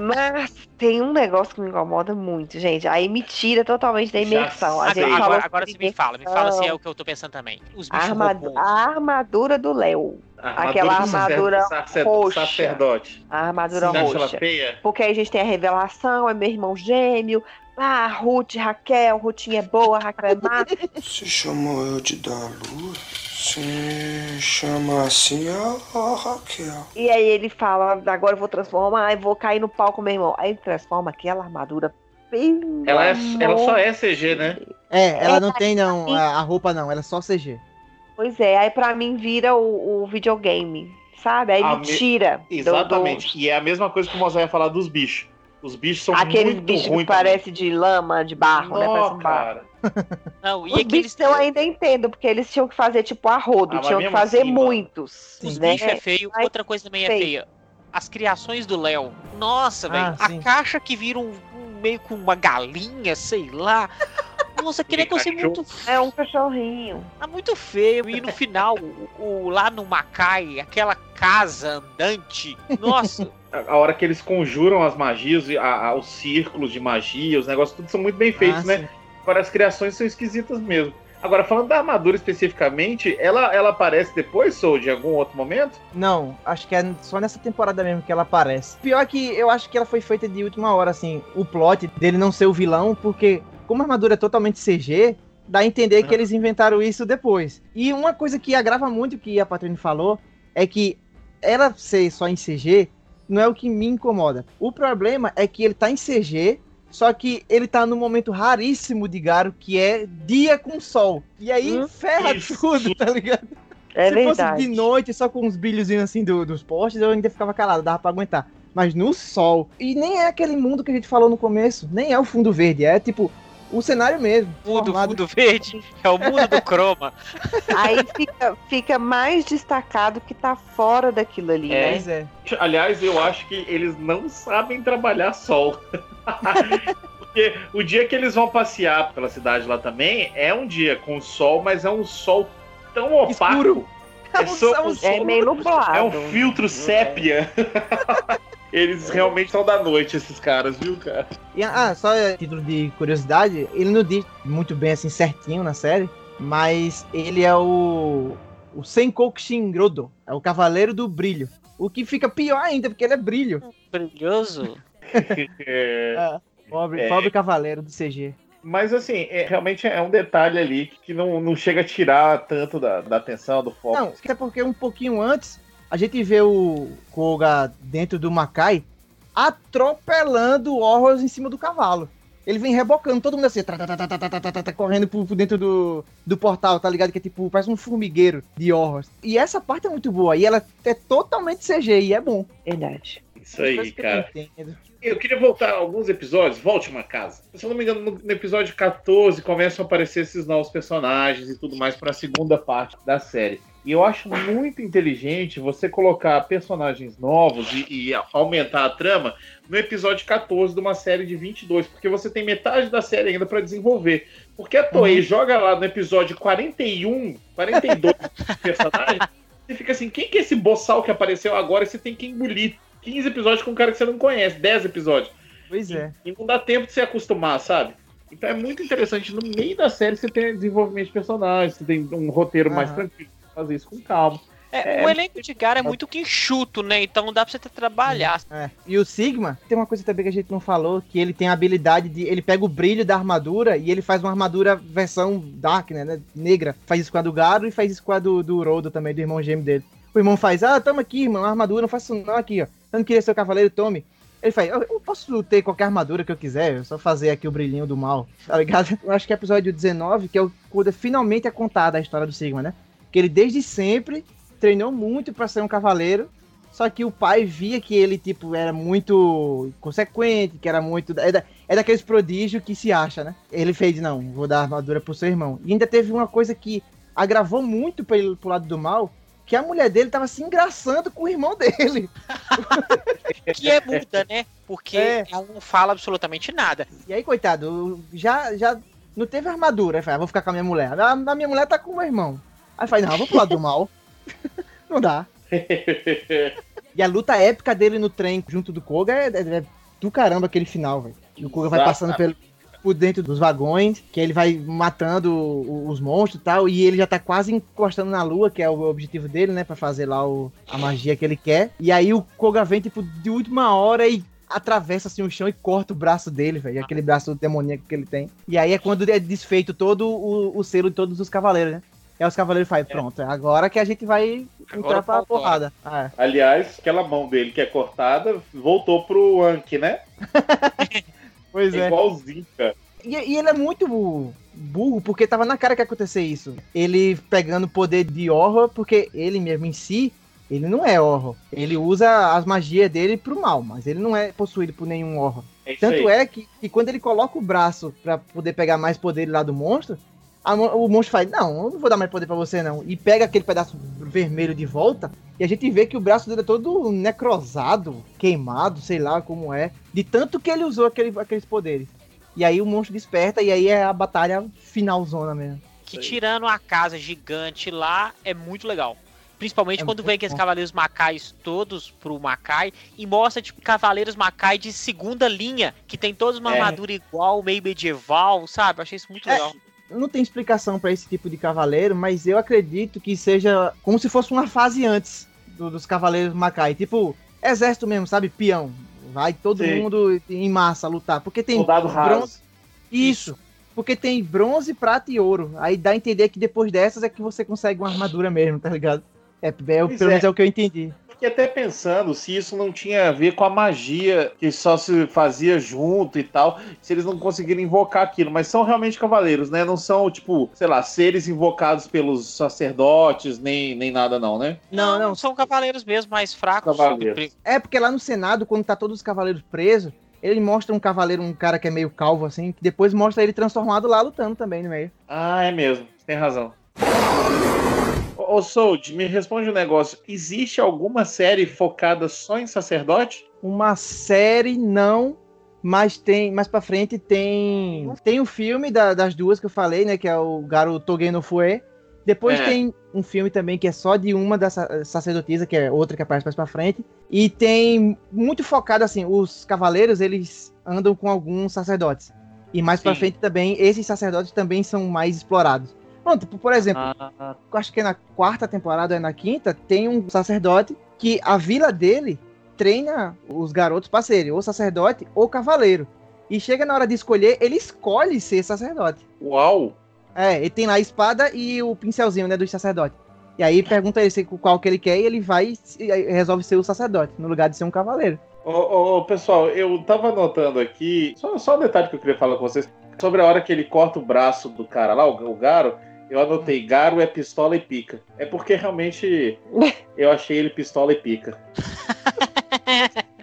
Mas tem um negócio que me incomoda muito, gente. Aí me tira totalmente da imersão. A gente Agora, agora, você me fala, me fala se é o que eu tô pensando também. Os a, bichos armadu- robôs. a armadura do Léo. A Aquela armadura sacer- roxa. Sacerdote. A armadura ela roxa. Porque aí a gente tem a revelação, é meu irmão gêmeo. Ah, Ruth, Raquel, Rutinha é boa, Raquel é má. Você chamou eu de da luz? Se chama assim a, a Raquel. E aí ele fala, agora eu vou transformar, e vou cair no palco, meu irmão. Aí ele transforma aquela armadura. Pelo Ela, é, ela só é CG, né? É, ela É, não tem não, a, a roupa não, ela é só CG. Pois é, aí pra mim vira o, o videogame, sabe? Aí Ah, me me- tira. do- Exatamente. E é a mesma coisa que o Mosé ia falar dos bichos. Os bichos são do- Aqueles muito bichos ruins. que parecem de lama, de barro, né? Parece um barro. cara. Não, e Os aqueles. bichos eu ainda entendo, porque eles tinham que fazer tipo a rodo, Ah, tinham que fazer assim, muitos. Os né? bichos é feio. Mas Outra coisa também é feio. feia. As criações do Léo. Nossa, velho. Ah, sim. a caixa que vira um, um meio com uma galinha, sei lá. Nossa, aquele negócio é muito, É um cachorrinho. tá muito feio. E no final, o, o- lá no Macai, aquela casa andante. Nossa, A a hora que eles conjuram as magias, a- a- os círculos de magia, os negócios, tudo são muito bem feitos, Ah, né? sim. Agora as criações são esquisitas mesmo. Agora, falando da armadura especificamente, ela, ela aparece depois, Soul, de algum outro momento? Não, acho que é só nessa temporada mesmo que ela aparece. Pior que eu acho que ela foi feita de última hora, assim, o plot dele não ser o vilão, porque como a armadura é totalmente CG, dá a entender que Uhum. eles inventaram isso depois. E uma coisa que agrava muito o que a Patrine falou é que ela ser só em CG não é o que me incomoda. O problema é que ele tá em CG, só que ele tá num momento raríssimo de Garo, que é dia com sol. E aí Hum, ferra isso. tudo, tá ligado? É Se verdade. fosse de noite, só com uns brilhozinhos assim do- dos postes, eu ainda ficava calado, dava pra aguentar. Mas no sol. E nem é aquele mundo que a gente falou no começo. Nem é o fundo verde. É tipo o cenário mesmo. mundo, formado- fundo verde. É o mundo do croma. Aí fica, fica mais destacado que tá fora daquilo ali, É. né? Pois é. Aliás, eu acho que eles não sabem trabalhar sol. Porque o dia que eles vão passear pela cidade lá também é um dia com sol, mas é um sol tão opaco. Escuro. É, É um um É meio nublado. é um filtro sépia. Eles realmente são da noite, esses caras, viu, cara? E, ah, só título de curiosidade, ele não diz muito bem assim certinho na série, mas ele é o o Senkoku Shingrodo, é o Cavaleiro do Brilho. O que fica pior ainda, porque ele é brilho. Brilhoso. É, Pobre, É. pobre cavaleiro do CG. Mas assim, é, realmente é um detalhe ali que não, não chega a tirar tanto da, da atenção, do foco. Não, até porque um pouquinho antes, a gente vê o Koga dentro do Makai atropelando o Horrors em cima do cavalo. Ele vem rebocando, todo mundo assim, tá, tá, tá, correndo por, por dentro do, do portal, tá ligado? Que é tipo, parece um formigueiro de Horrors. E essa parte é muito boa, e ela é totalmente CG, e é bom. Verdade. Isso aí, cara. Eu, eu, queria voltar alguns episódios, volte uma casa. Se eu não me engano, no, no episódio 14 começam a aparecer esses novos personagens e tudo mais para a segunda parte da série. E eu acho muito inteligente você colocar personagens novos e, e aumentar a trama no episódio 14 de uma série de 22, porque você tem metade da série ainda para desenvolver. Porque a Toei joga lá no episódio 41, 42 personagens, você fica assim, quem que é esse boçal que apareceu agora e você tem que engolir 15 episódios com um cara que você não conhece, 10 episódios. Pois é. E não dá tempo de se acostumar, sabe? Então é muito interessante. No meio da série você tem desenvolvimento de personagens, você tem um roteiro mais Aham. tranquilo, fazer isso com calma. É, É. o elenco de Gara é muito enxuto, né? Então dá pra você ter trabalhar. É. E o Sigma, tem uma coisa também que a gente não falou, que ele tem a habilidade de. Ele pega o brilho da armadura e ele faz uma armadura versão Dark, né? Negra. Faz isso com a do Garo e faz isso com a do, do Rodo também, do irmão gêmeo dele. O irmão faz, ah, toma aqui, irmão, armadura, não faço não aqui, ó. Eu não queria ser o cavaleiro, tome. Ele faz, eu, eu posso ter qualquer armadura que eu quiser, eu só fazer aqui o brilhinho do mal, tá ligado? Eu acho que é episódio 19, que é o quando finalmente é contada a história do Sigma, né? Que ele desde sempre treinou muito pra ser um cavaleiro, só que o pai via que ele, tipo, era muito consequente, que era muito. É, da, é daqueles prodígios que se acha, né? Ele fez, não, vou dar armadura pro seu irmão. E ainda teve uma coisa que agravou muito pra ele pro lado do mal, que a mulher dele tava se engraçando com o irmão dele. Que é muda, né? Porque É. ela não fala absolutamente nada. E aí, coitado, já, já não teve armadura. Aí fala, ah, vou ficar com a minha mulher. A, a minha mulher tá com o meu irmão. Aí fala, não, vou pro lado do mal. não dá. E a luta épica dele no trem junto do Koga é, é- é do caramba aquele final, velho. O Koga vai passando pelo, por dentro dos vagões, que ele vai matando os monstros e tal, e ele já tá quase encostando na lua, que é o objetivo dele, né, Pra fazer lá o, a magia que ele quer. E aí o Koga vem, tipo, de última hora e atravessa assim o chão e corta o braço dele, velho, aquele braço demoníaco que ele tem. E aí é quando é desfeito todo o, o selo de todos os cavaleiros, né? E aí os cavaleiros falam, pronto, é agora que a gente vai Agora entrar pra porrada. Ah, é. Aliás, aquela mão dele que é cortada voltou pro Anki, né? Pois É é. igualzinho, cara. E, e ele é muito bu- burro, porque tava na cara que ia acontecer isso. Ele pegando o poder de horror, porque ele mesmo em si, ele não é horror. Ele usa as magias dele pro mal, mas ele não é possuído por nenhum horror. É Tanto aí. é que, que quando ele coloca o braço pra poder pegar mais poder lá do monstro, a o monstro faz, não, eu não vou dar mais poder pra você não. E pega aquele pedaço vermelho de volta, e a gente vê que o braço dele é todo necrosado, queimado, sei lá como é, de tanto que ele usou aquele- aqueles poderes. E aí o monstro desperta, e aí é a batalha finalzona mesmo. Que tirando a casa gigante lá é muito legal. Principalmente É quando vem aqueles cavaleiros macais todos pro Macai e mostra, tipo, cavaleiros macai de segunda linha, que tem todos uma É. armadura igual, meio medieval, sabe? Achei isso muito É. legal. Não tem explicação pra esse tipo de cavaleiro, mas eu acredito que seja como se fosse uma fase antes do- dos cavaleiros Macai. Tipo, exército mesmo, sabe? Peão. Vai todo Sim. mundo em massa lutar. Porque tem Soldado bronze. raso. Isso. Porque tem bronze, prata e ouro. Aí dá a entender que depois dessas é que você consegue uma armadura mesmo, tá ligado? É, é, pelo é. menos é o que eu entendi. Fiquei até pensando se isso não tinha a ver com a magia que só se fazia junto e tal, se eles não conseguiram invocar aquilo, mas são realmente cavaleiros, né? Não são, tipo, sei lá, seres invocados pelos sacerdotes, nem, nem nada, não, né? Não, não. São cavaleiros mesmo, mais fracos. Cavaleiros. É porque lá no Senado, quando tá todos os cavaleiros presos, ele mostra um cavaleiro, um cara que é meio calvo assim, que depois mostra ele transformado lá lutando também no meio. Ah, é mesmo, tem razão. Ô, ô Sold, me responde um negócio. Existe alguma série focada só em sacerdote? Uma série não, mas tem mais pra frente tem tem o filme da- das duas que eu falei, né, que é o Garo Togen no Fue. Depois É. tem um filme também que é só de uma da sa- sacerdotisa, que é outra que aparece mais pra frente. E tem muito focado assim, os cavaleiros, eles andam com alguns sacerdotes. E mais pra Sim. frente também, esses sacerdotes também são mais explorados. Pronto, por exemplo, Ah, eu acho que é na quarta temporada ou é na quinta, tem um sacerdote que a vila dele treina os garotos pra serem ou sacerdote ou cavaleiro. E chega na hora de escolher, ele escolhe ser sacerdote. uau! É, ele tem lá a espada e o pincelzinho, né, do sacerdote. E aí pergunta ele se- qual que ele quer e ele vai e resolve ser o sacerdote, no lugar de ser um cavaleiro. Ô, ô, ô, pessoal, eu tava anotando aqui, só, só um detalhe que eu queria falar com vocês. Sobre a hora que ele corta o braço do cara lá, o, o Garo, eu anotei, Garo é pistola e pica. É porque realmente eu achei ele pistola e pica.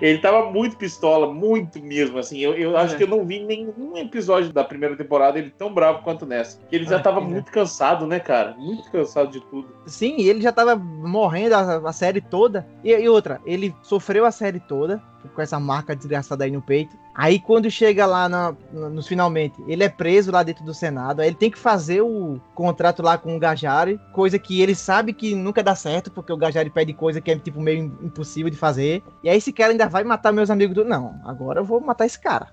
ele tava muito pistola, muito mesmo, assim. Eu, eu acho É. que eu não vi nenhum episódio da primeira temporada ele tão bravo quanto nessa. Que ele já Ah, tava é. muito cansado, né, cara? Muito cansado de tudo. Sim, ele já tava morrendo a, a série toda. E, e outra, ele sofreu a série toda, com essa marca desgraçada aí no peito. Aí quando chega lá na- finalmente, ele é preso lá dentro do Senado. Aí ele tem que fazer o contrato lá com o Gajari, coisa que ele sabe que nunca dá certo, porque o Gajari pede coisa que é tipo meio impossível de fazer. E aí esse cara ainda vai matar meus amigos do. Não, agora eu vou matar esse cara.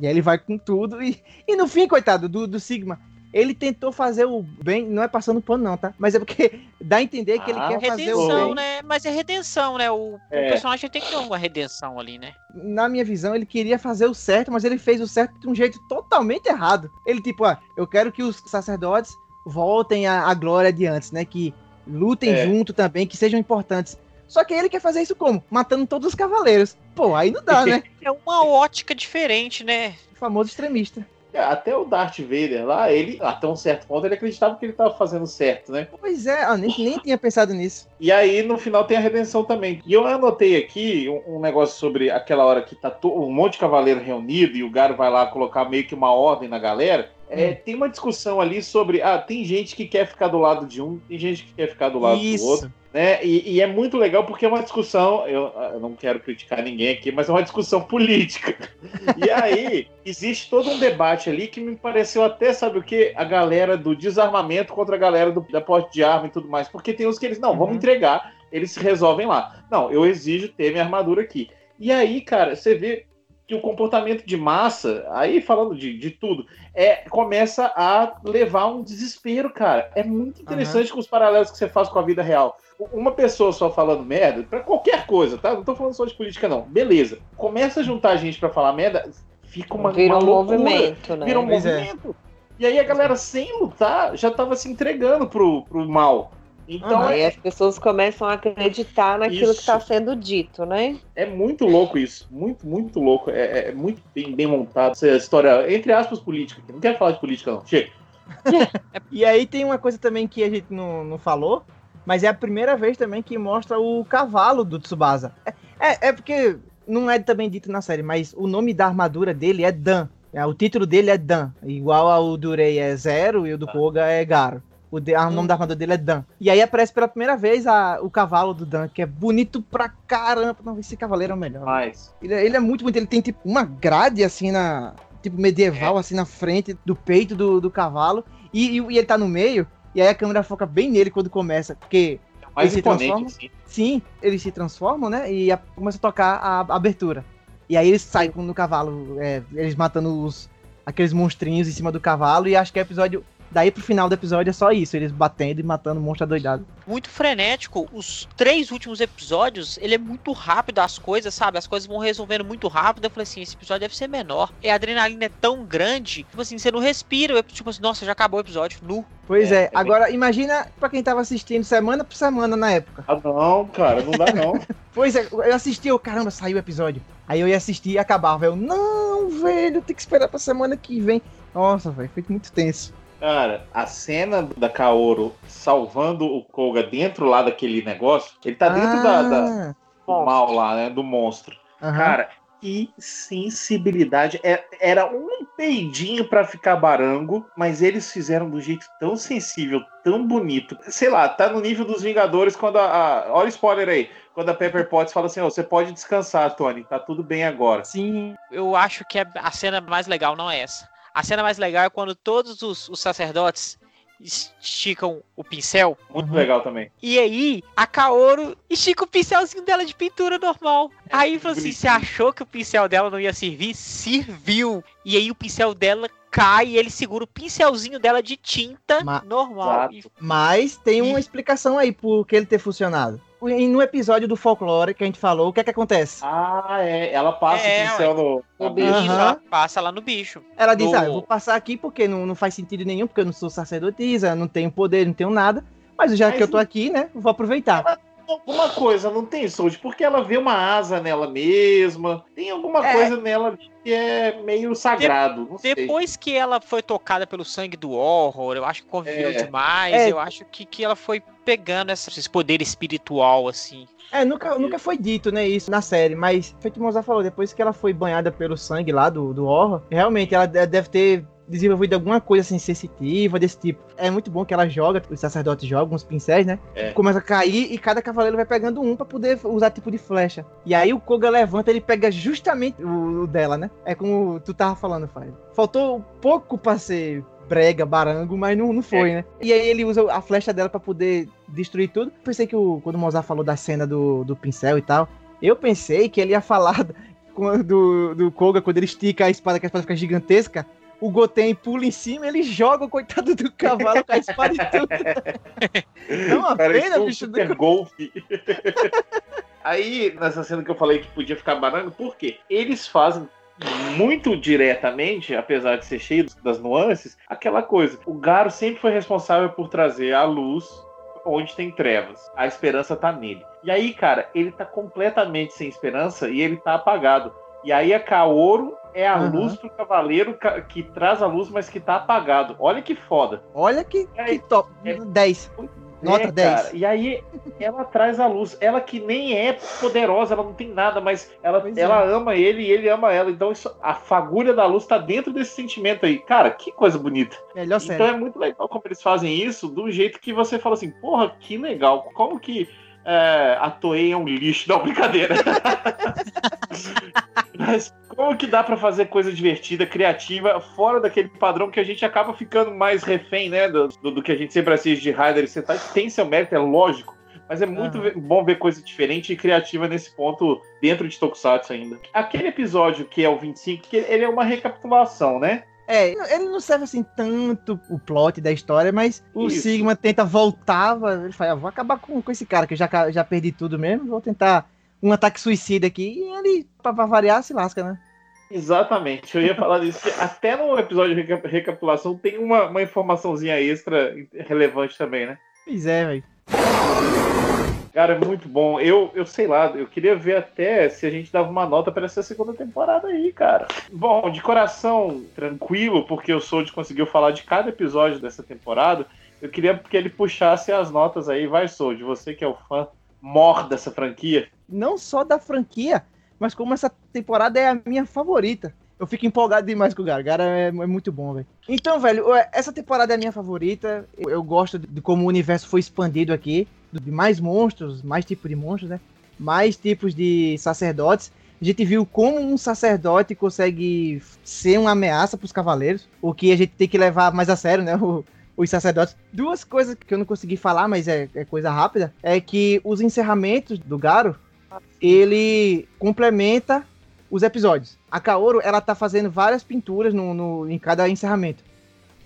E aí ele vai com tudo. E, e no fim, coitado, do, do Sigma, ele tentou fazer o bem, não é passando pano, não, tá? Mas é porque dá a entender que ele Ah, quer fazer o Redenção, bem. né? Mas é redenção, né? O, o É. personagem tem que ter uma redenção ali, né? Na minha visão, ele queria fazer o certo, mas ele fez o certo de um jeito totalmente errado. Ele, tipo, ah, eu quero que os sacerdotes voltem à, à glória de antes, né? Que lutem É. junto também, que sejam importantes. Só que ele quer fazer isso como? Matando todos os cavaleiros. Pô, aí não dá, né? É uma ótica diferente, né? O famoso extremista. É, Até o Darth Vader lá, ele, até um certo ponto, ele acreditava que ele tava fazendo certo, né? Pois é, eu nem, nem tinha pensado nisso. E aí, no final, tem a redenção também. E eu anotei aqui um, um negócio sobre aquela hora que tá to- um monte de cavaleiro reunido e o Garo vai lá colocar meio que uma ordem na galera. É, tem uma discussão ali sobre. Ah, tem gente que quer ficar do lado de um, tem gente que quer ficar do lado Isso. do outro. Né? E, e é muito legal porque é uma discussão. Eu, eu não quero criticar ninguém aqui, mas é uma discussão política. E aí, existe todo um debate ali que me pareceu até, sabe o que? A galera do desarmamento contra a galera do, da porte de arma e tudo mais. Porque tem uns que eles, não, vamos Uhum. entregar, eles se resolvem lá. Não, eu exijo ter minha armadura aqui. E aí, cara, você vê que o comportamento de massa, aí falando de, de tudo, é, começa a levar um desespero, cara. É muito interessante com os paralelos que você faz com a vida real. Uma pessoa só falando merda, pra qualquer coisa, tá? Não tô falando só de política, não. Beleza. Começa a juntar gente pra falar merda, fica uma, Vira uma um loucura. movimento, né? Vira um Pois é. movimento. E aí a galera, sem lutar, já tava se entregando pro, pro mal. Então Aí é, as pessoas começam a acreditar naquilo que Isso. está sendo dito, né? é muito louco isso. Muito, muito louco. É, é muito bem, bem montado. Essa história, entre aspas, política. Não quero falar de política, não. Chega. E aí tem uma coisa também que a gente não, não falou, mas é a primeira vez também que mostra o cavalo do Tsubasa. É, é, é porque não é também dito na série, mas o nome da armadura dele é Dan. É, O título dele é Dan, igual ao do Rei é Zero e o do Tá. Koga é Garo. O, de- o nome da armadura dele é Dan. E aí aparece pela primeira vez a- o cavalo do Dan, que é bonito pra caramba. Não, esse cavaleiro é o melhor. Mas. Ele, é- ele é muito bonito, ele tem tipo uma grade assim na. Tipo medieval, assim na frente do peito do, do cavalo. E, e- e ele tá no meio, e aí a câmera foca bem nele quando começa. Porque, É mais Ele se transforma? assim. sim, eles se transformam, né? E a- começa a tocar a, a abertura. E aí eles saem no cavalo, é, eles matando os, aqueles monstrinhos em cima do cavalo. E acho que é episódio. Daí pro final do episódio é só isso, eles batendo e matando o monstro adoidado. Muito frenético. Os três últimos episódios, ele é muito rápido as coisas, sabe? As coisas vão resolvendo muito rápido. Eu falei assim, esse episódio deve ser menor. E a adrenalina é tão grande, tipo assim, você não respira. Eu, Tipo assim, nossa, já acabou o episódio, nu. Pois É, é, é bem- agora imagina pra quem tava assistindo semana por semana na época. Ah, não, cara, não dá não. Pois é, eu assisti, eu, caramba, saiu o episódio. Aí eu ia assistir e acabava. Eu, não, velho, tem que esperar pra semana que vem. Nossa, velho, foi muito tenso. Cara, a cena da Kaoru salvando o Koga dentro lá daquele negócio, ele tá dentro da, da- do mal lá, né? Do monstro. Ah, aham. Cara, que sensibilidade. É- Era um peidinho pra ficar barango, mas eles fizeram do jeito tão sensível, tão bonito. Sei lá, tá no nível dos Vingadores quando a. a- olha o spoiler aí. Quando a Pepper Potts fala assim: "Ô, você pode descansar, Tony, tá tudo bem agora. Sim. Eu acho que a- a cena mais legal não é essa. A cena mais legal é quando todos os, os sacerdotes esticam o pincel. Muito legal também. E aí, a Kaoru estica o pincelzinho dela de pintura normal. Aí falou assim: você achou que o pincel dela não ia servir? Serviu! E aí o pincel dela cai e ele segura o pincelzinho dela de tinta Ma- normal. Exato. Mas tem uma explicação aí por que ele ter funcionado. E no episódio do folclore que a gente falou, o que é que acontece? Ah, é. Ela passa É, o pincel no. No bicho. Aham. ela passa lá no bicho. Ela diz, No- ah, eu vou passar aqui porque não, não faz sentido nenhum, porque eu não sou sacerdotisa, não tenho poder, não tenho nada. Mas já Mas que eu tô aqui, né, vou aproveitar. Alguma coisa, não tem, Sold? Porque ela vê uma asa nela mesma. Tem alguma É. coisa nela que é meio sagrado. Não sei. Depois que ela foi tocada pelo sangue do horror, eu acho que conviveu É. demais. É. Eu acho que, que ela foi pegando essa- esse poder espiritual, assim. É, nunca, nunca foi dito, né, isso na série, mas feito o Mozart falou, depois que ela foi banhada pelo sangue lá do, do horror, realmente ela de- deve ter desenvolvido alguma coisa assim sensitiva desse tipo. É muito bom que ela joga, os sacerdotes jogam uns pincéis, né? É. Começa a cair e cada cavaleiro vai pegando um pra poder usar tipo de flecha. E aí o Koga levanta, ele pega justamente o, o dela, né? É como tu tava falando, Fábio. Faltou pouco pra ser brega, barango, mas não, não foi, né? E aí ele usa a flecha dela pra poder destruir tudo. Pensei que o, quando o Mozart falou da cena do, do pincel e tal, eu pensei que ele ia falar do, do Koga quando ele estica a espada, que a espada fica gigantesca. O Goten pula em cima, ele joga o coitado do cavalo com a espada e tudo. É uma Parece pena, um bicho. super golfe. Aí, nessa cena que eu falei que podia ficar barango, por quê? Eles fazem muito diretamente, apesar de ser cheio das nuances, aquela coisa. O Garo sempre foi responsável por trazer a luz onde tem trevas. A esperança tá nele. E aí, cara, ele tá completamente sem esperança e ele tá apagado. E aí a Kaoru é a Aham. luz pro cavaleiro ca- que traz a luz, mas que tá apagado. Olha que foda. Olha que, É, que top. é- 10. Nota É, 10. cara, e aí ela traz a luz. Ela que nem é poderosa, ela não tem nada, mas ela, Pois é. ela ama ele e ele ama ela. Então isso, a fagulha da luz tá dentro desse sentimento aí. Cara, que coisa bonita. Melhor Então série. é muito legal como eles fazem isso, do jeito que você fala assim, porra, que legal. Como que é, a Toei é um lixo? Não, brincadeira. Mas como que dá pra fazer coisa divertida, criativa, fora daquele padrão que a gente acaba ficando mais refém, né? Do, do- que a gente sempre assiste de Raider e Sentai, tem seu mérito, é lógico. Mas é muito ve- bom ver coisa diferente e criativa nesse ponto dentro de Tokusatsu ainda. Aquele episódio que é o 25, que ele é uma recapitulação, né? É, ele não serve assim tanto o plot da história, mas o Isso. Sigma tenta voltar, ele fala, ah, vou acabar com, com esse cara, que eu já, já perdi tudo mesmo, vou tentar um ataque suicida aqui, e ele, pra, pra variar, se lasca, né? Exatamente, eu ia falar disso. que Até no episódio de reca- recapitulação tem uma, uma informaçãozinha extra relevante também, né? Pois é, velho. Cara, é muito bom. Eu, eu sei lá, eu queria ver até se a gente dava uma nota para essa segunda temporada aí, cara. Bom, de coração tranquilo, porque sou de conseguiu falar de cada episódio dessa temporada. Eu queria que ele puxasse as notas aí, vai, Sou, de você que é o fã mor dessa franquia. Não só da franquia, mas como essa temporada é a minha favorita. Eu fico empolgado demais com o Gargara, é, é muito bom, velho. Então, velho, essa temporada é a minha favorita. Eu gosto de como o universo foi expandido aqui, de mais monstros, mais tipos de monstros, né? Mais tipos de sacerdotes. A gente viu como um sacerdote consegue ser uma ameaça para os cavaleiros, o que a gente tem que levar mais a sério, né? O- os sacerdotes. Duas coisas que eu não consegui falar, mas é, é coisa rápida, é que os encerramentos do Garo, ele complementa os episódios. A Kaoru, ela tá fazendo várias pinturas no, no- em cada encerramento.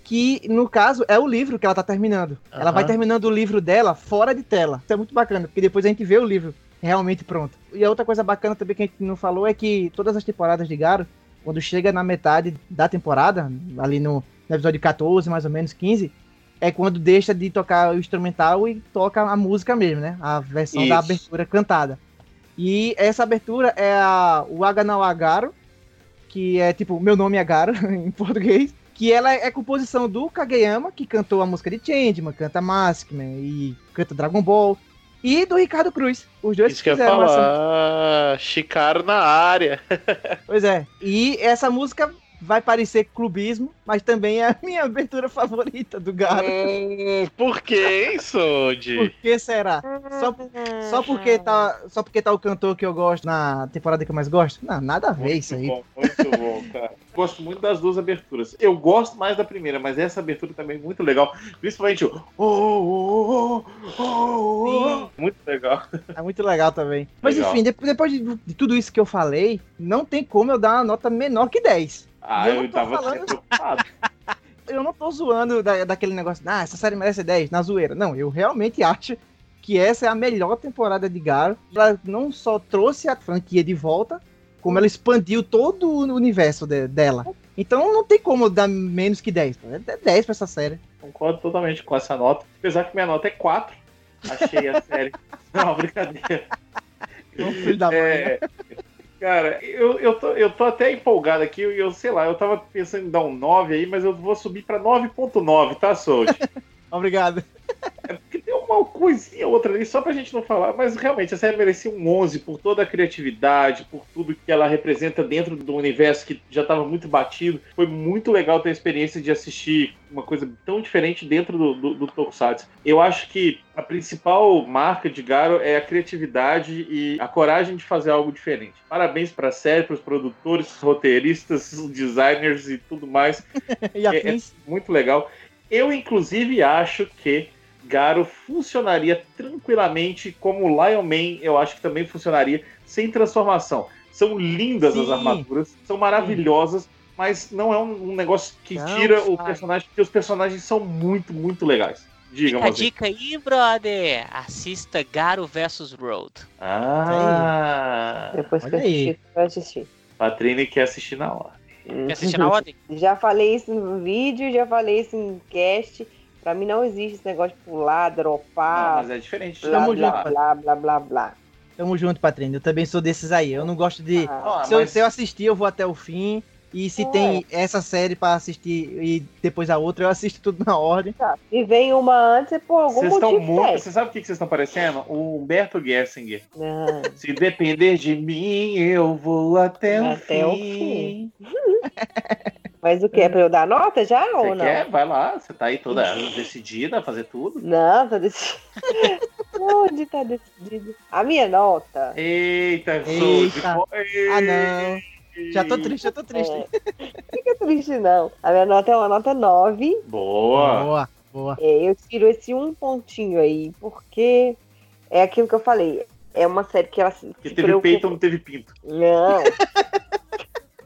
Que, no caso, é o livro que ela tá terminando. Ela vai terminando o livro dela fora de tela. Isso é muito bacana, porque depois a gente vê o livro realmente pronto. E a outra coisa bacana também que a gente não falou é que todas as temporadas de Garo, quando chega na metade da temporada, ali no, no episódio 14, mais ou menos 15, é quando deixa de tocar o instrumental e toca a música mesmo, né? A versão da Isso. abertura cantada. E essa abertura é a o Aganao Agaro, que é tipo, meu nome é Garo em português, que ela é composição do Kageyama, que cantou a música de Changeman, canta Maskman e canta Dragon Ball, e do Ricardo Cruz. Os dois Isso que eu essa falar. Chicaro na área. Pois é. E essa música vai parecer clubismo, mas também é a minha abertura favorita do Garo. Hum, por que, hein, Sode? Por que será? Só, só, porque tá, só porque tá o cantor que eu gosto na temporada que eu mais gosto? Não, nada a ver isso aí. Muito bom, muito bom, cara. Gosto muito das duas aberturas. Eu gosto mais da primeira, mas essa abertura também é muito legal. Principalmente o. Oh, oh, oh, oh, oh. Muito legal. É muito legal também. Mas Legal. enfim, depois, depois de, de tudo isso que eu falei, não tem como eu dar uma nota menor que 10. Ah, Eu não eu tô tava falando- sendo preocupado. Eu não tô zoando da, daquele negócio, ah, essa série merece 10, na zoeira. Não, eu realmente acho que essa é a melhor temporada de Garo. Ela não só trouxe a franquia de volta, como ela expandiu todo o universo de- dela. Então não tem como dar menos que 10. pô. É 10 pra essa série. Concordo totalmente com essa nota. Apesar que minha nota é 4. Achei a série. Não, brincadeira. É É, cara, eu, eu, tô, eu tô até empolgado aqui. Eu sei lá, eu tava pensando em dar um 9 aí, mas eu vou subir pra 9.9, tá, Sold? Obrigado. Uma coisinha ou outra ali, só pra gente não falar, mas realmente a série merecia um 11 por toda a criatividade, por tudo que ela representa dentro do universo que já estava muito batido. Foi muito legal ter a experiência de assistir uma coisa tão diferente dentro do, do, do Tokusatsu. Eu acho que a principal marca de Garo é a criatividade e a coragem de fazer algo diferente. Parabéns pra série, pros produtores, roteiristas, designers e tudo mais E afins. muito legal. Eu, inclusive, acho que Garo funcionaria tranquilamente como Lion Man, eu acho que também funcionaria sem transformação. São lindas as Sim. armaduras, são maravilhosas, mas não é um, um negócio que Não tira o personagem, porque os personagens são muito, muito legais. Diga, Fica a dica aí, brother. Assista Garo vs Road. Ah, Depois que eu aí. assistir, eu assistir. Patrine quer assistir na hora. Quer assistir na ordem? Já falei isso no vídeo, já falei isso em cast. Pra mim não existe esse negócio de pular, Não, dropar, mas é diferente. blá, Tamo blá, junto, blá, blá, blá, blá. Tamo junto, Patrícia. Eu também sou desses aí. Eu não gosto de. Ah, Ah, se, eu, mas- se eu assistir, eu vou até o fim. E se Ué. tem essa série pra assistir e depois a outra, eu assisto tudo na ordem. Tá. E vem uma antes e por algum Vocês estão motivo muito. Você sabe o que que vocês estão parecendo? O Humberto Gessinger. Não. Se depender de mim, eu vou até, Até o o fim. Mas o que? É pra eu dar nota já ou Você não? quer? Vai lá. Você tá aí toda decidida a fazer tudo. Não, tá decidido. Onde tá decidido? A minha nota. Eita, Eita. Ah, não. Já tô triste, já tô triste. É, fica triste, não. A minha nota é uma nota 9. Boa. Boa, boa. É, eu tiro esse um pontinho aí, porque é aquilo que eu falei. É uma série que ela se, Porque se teve preocupa. peito ou não teve pinto. Não.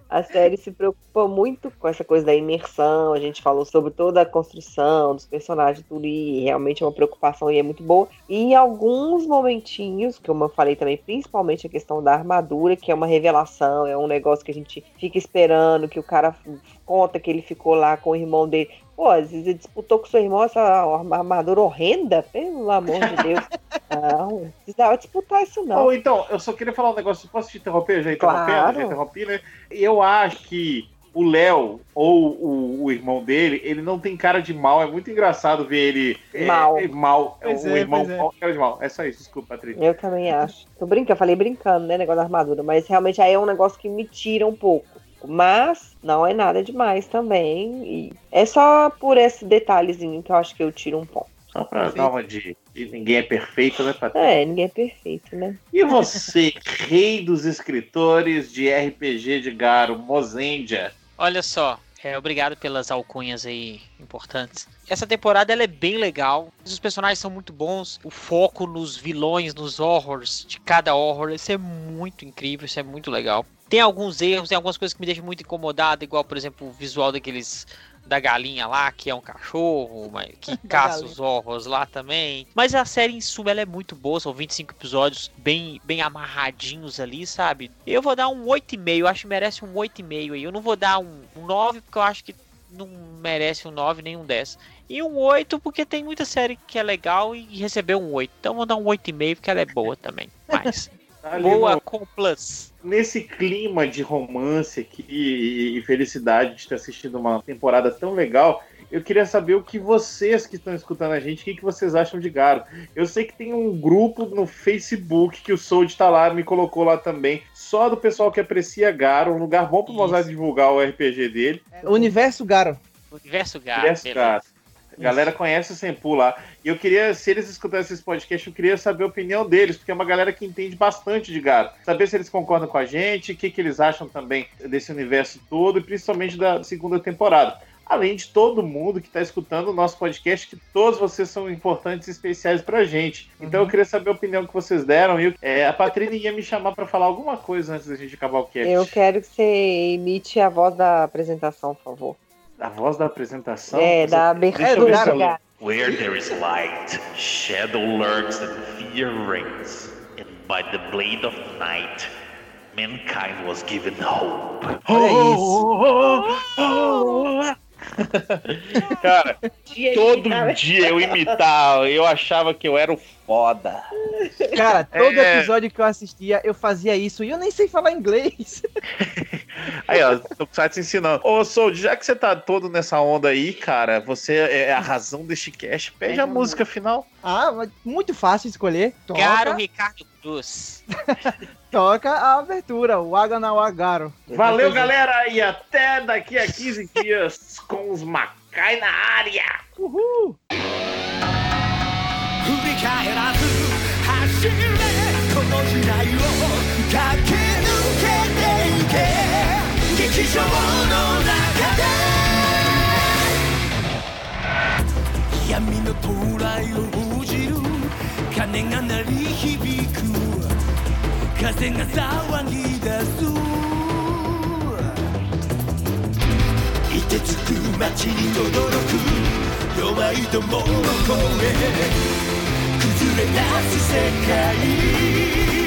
A série se preocupa muito com essa coisa da imersão. A gente falou sobre toda a construção dos personagens, tudo, e realmente é uma preocupação e é muito boa. E em alguns momentinhos, como eu falei também, principalmente a questão da armadura, que é uma revelação, é um negócio que a gente fica esperando, que o cara conta que ele ficou lá com o irmão dele. Pô, às vezes ele disputou com seu irmão essa armadura horrenda, pelo amor de Deus. Não, não precisava disputar isso, não. Ou então, eu só queria falar um negócio. Posso te interromper? Já interrompendo? Claro. Já interrompi, né? Eu acho que o Léo, ou o, o irmão dele, ele não tem cara de mal. É muito engraçado ver ele é, Mal. é, mal. Pois o é, irmão é. mal, cara de mal. É só isso, desculpa, Patrícia. Eu também acho. Tô brincando, eu falei brincando, né? Negócio da armadura. Mas realmente aí é um negócio que me tira um pouco. Mas não é nada demais também. E é só por esse detalhezinho que eu acho que eu tiro um ponto. Só pra dar uma de, de ninguém é perfeito, né, Patrícia? É, ninguém é perfeito, né? E você, rei dos escritores de RPG de Garo, Mozendia? Olha só, é, obrigado pelas alcunhas aí importantes. Essa temporada ela é bem legal. Os personagens são muito bons. O foco nos vilões, nos horrors de cada horror, isso é muito incrível, isso é muito legal. Tem alguns erros, tem algumas coisas que me deixam muito incomodado, igual, por exemplo, o visual daqueles da galinha lá, que é um cachorro, mas que caça os horrors lá também. Mas a série em suma ela é muito boa, são 25 episódios bem, bem amarradinhos ali, sabe? Eu vou dar um 8,5, eu acho que merece um 8,5 aí. Eu não vou dar um, um 9, porque eu acho que não merece um 9 nem um 10. E um 8, porque tem muita série que é legal e recebeu um 8. Então eu vou dar um 8,5, porque ela é boa também. Mas Ali boa no- com plus. nesse clima de romance aqui e, felicidade de ter assistido uma temporada tão legal, eu queria saber o que vocês que estão escutando a gente, o que, que vocês acham de Garo. Eu sei que tem um grupo no Facebook que o Sold tá lá, me colocou lá também, só do pessoal que aprecia Garo, um lugar bom pro Isso. Mozart divulgar o RPG dele. Universo Garo. Universo Gato. Universo. Garo. A galera conhece o Senpu lá. E eu queria, se eles escutassem esse podcast, eu queria saber a opinião deles, porque é uma galera que entende bastante de Garo. Saber se eles concordam com a gente, o que, que eles acham também desse universo todo, e principalmente da segunda temporada. Além de todo mundo que está escutando o nosso podcast, que todos vocês são importantes e especiais pra gente. Então eu queria saber a opinião que vocês deram. E é, a Patrícia ia me chamar para falar alguma coisa antes da gente acabar o cast. Eu quero que você imite a voz da apresentação, por favor. A voz da apresentação. é, da abertura do lugar. Where there is light, shadow lurks and fear reigns, and by the blade of night, mankind was given hope. Olha isso. Cara, Dia todo imitava- dia eu imitava, eu achava que eu era o foda. Cara, todo É. episódio que eu assistia, eu fazia isso e eu nem sei falar inglês. Aí, ó, tô com o site ensinando. Ô, Soul, já que você tá todo nessa onda aí, cara, você é a razão deste cast, pede a música final. Ah, mas muito fácil escolher. Toca, Garo Ricardo Cruz. toca a abertura, o Aganawa Garo. Valeu, galera, e até daqui a 15 dias com os Macai na área. Uhul! 振り返らず走れこの時代を駆け抜けてゆ け劇場の中で闇の到来を封じる鐘が鳴り響く風が騒ぎ出す。凍てつく街に轟く弱いどもの声崩れ出す。世界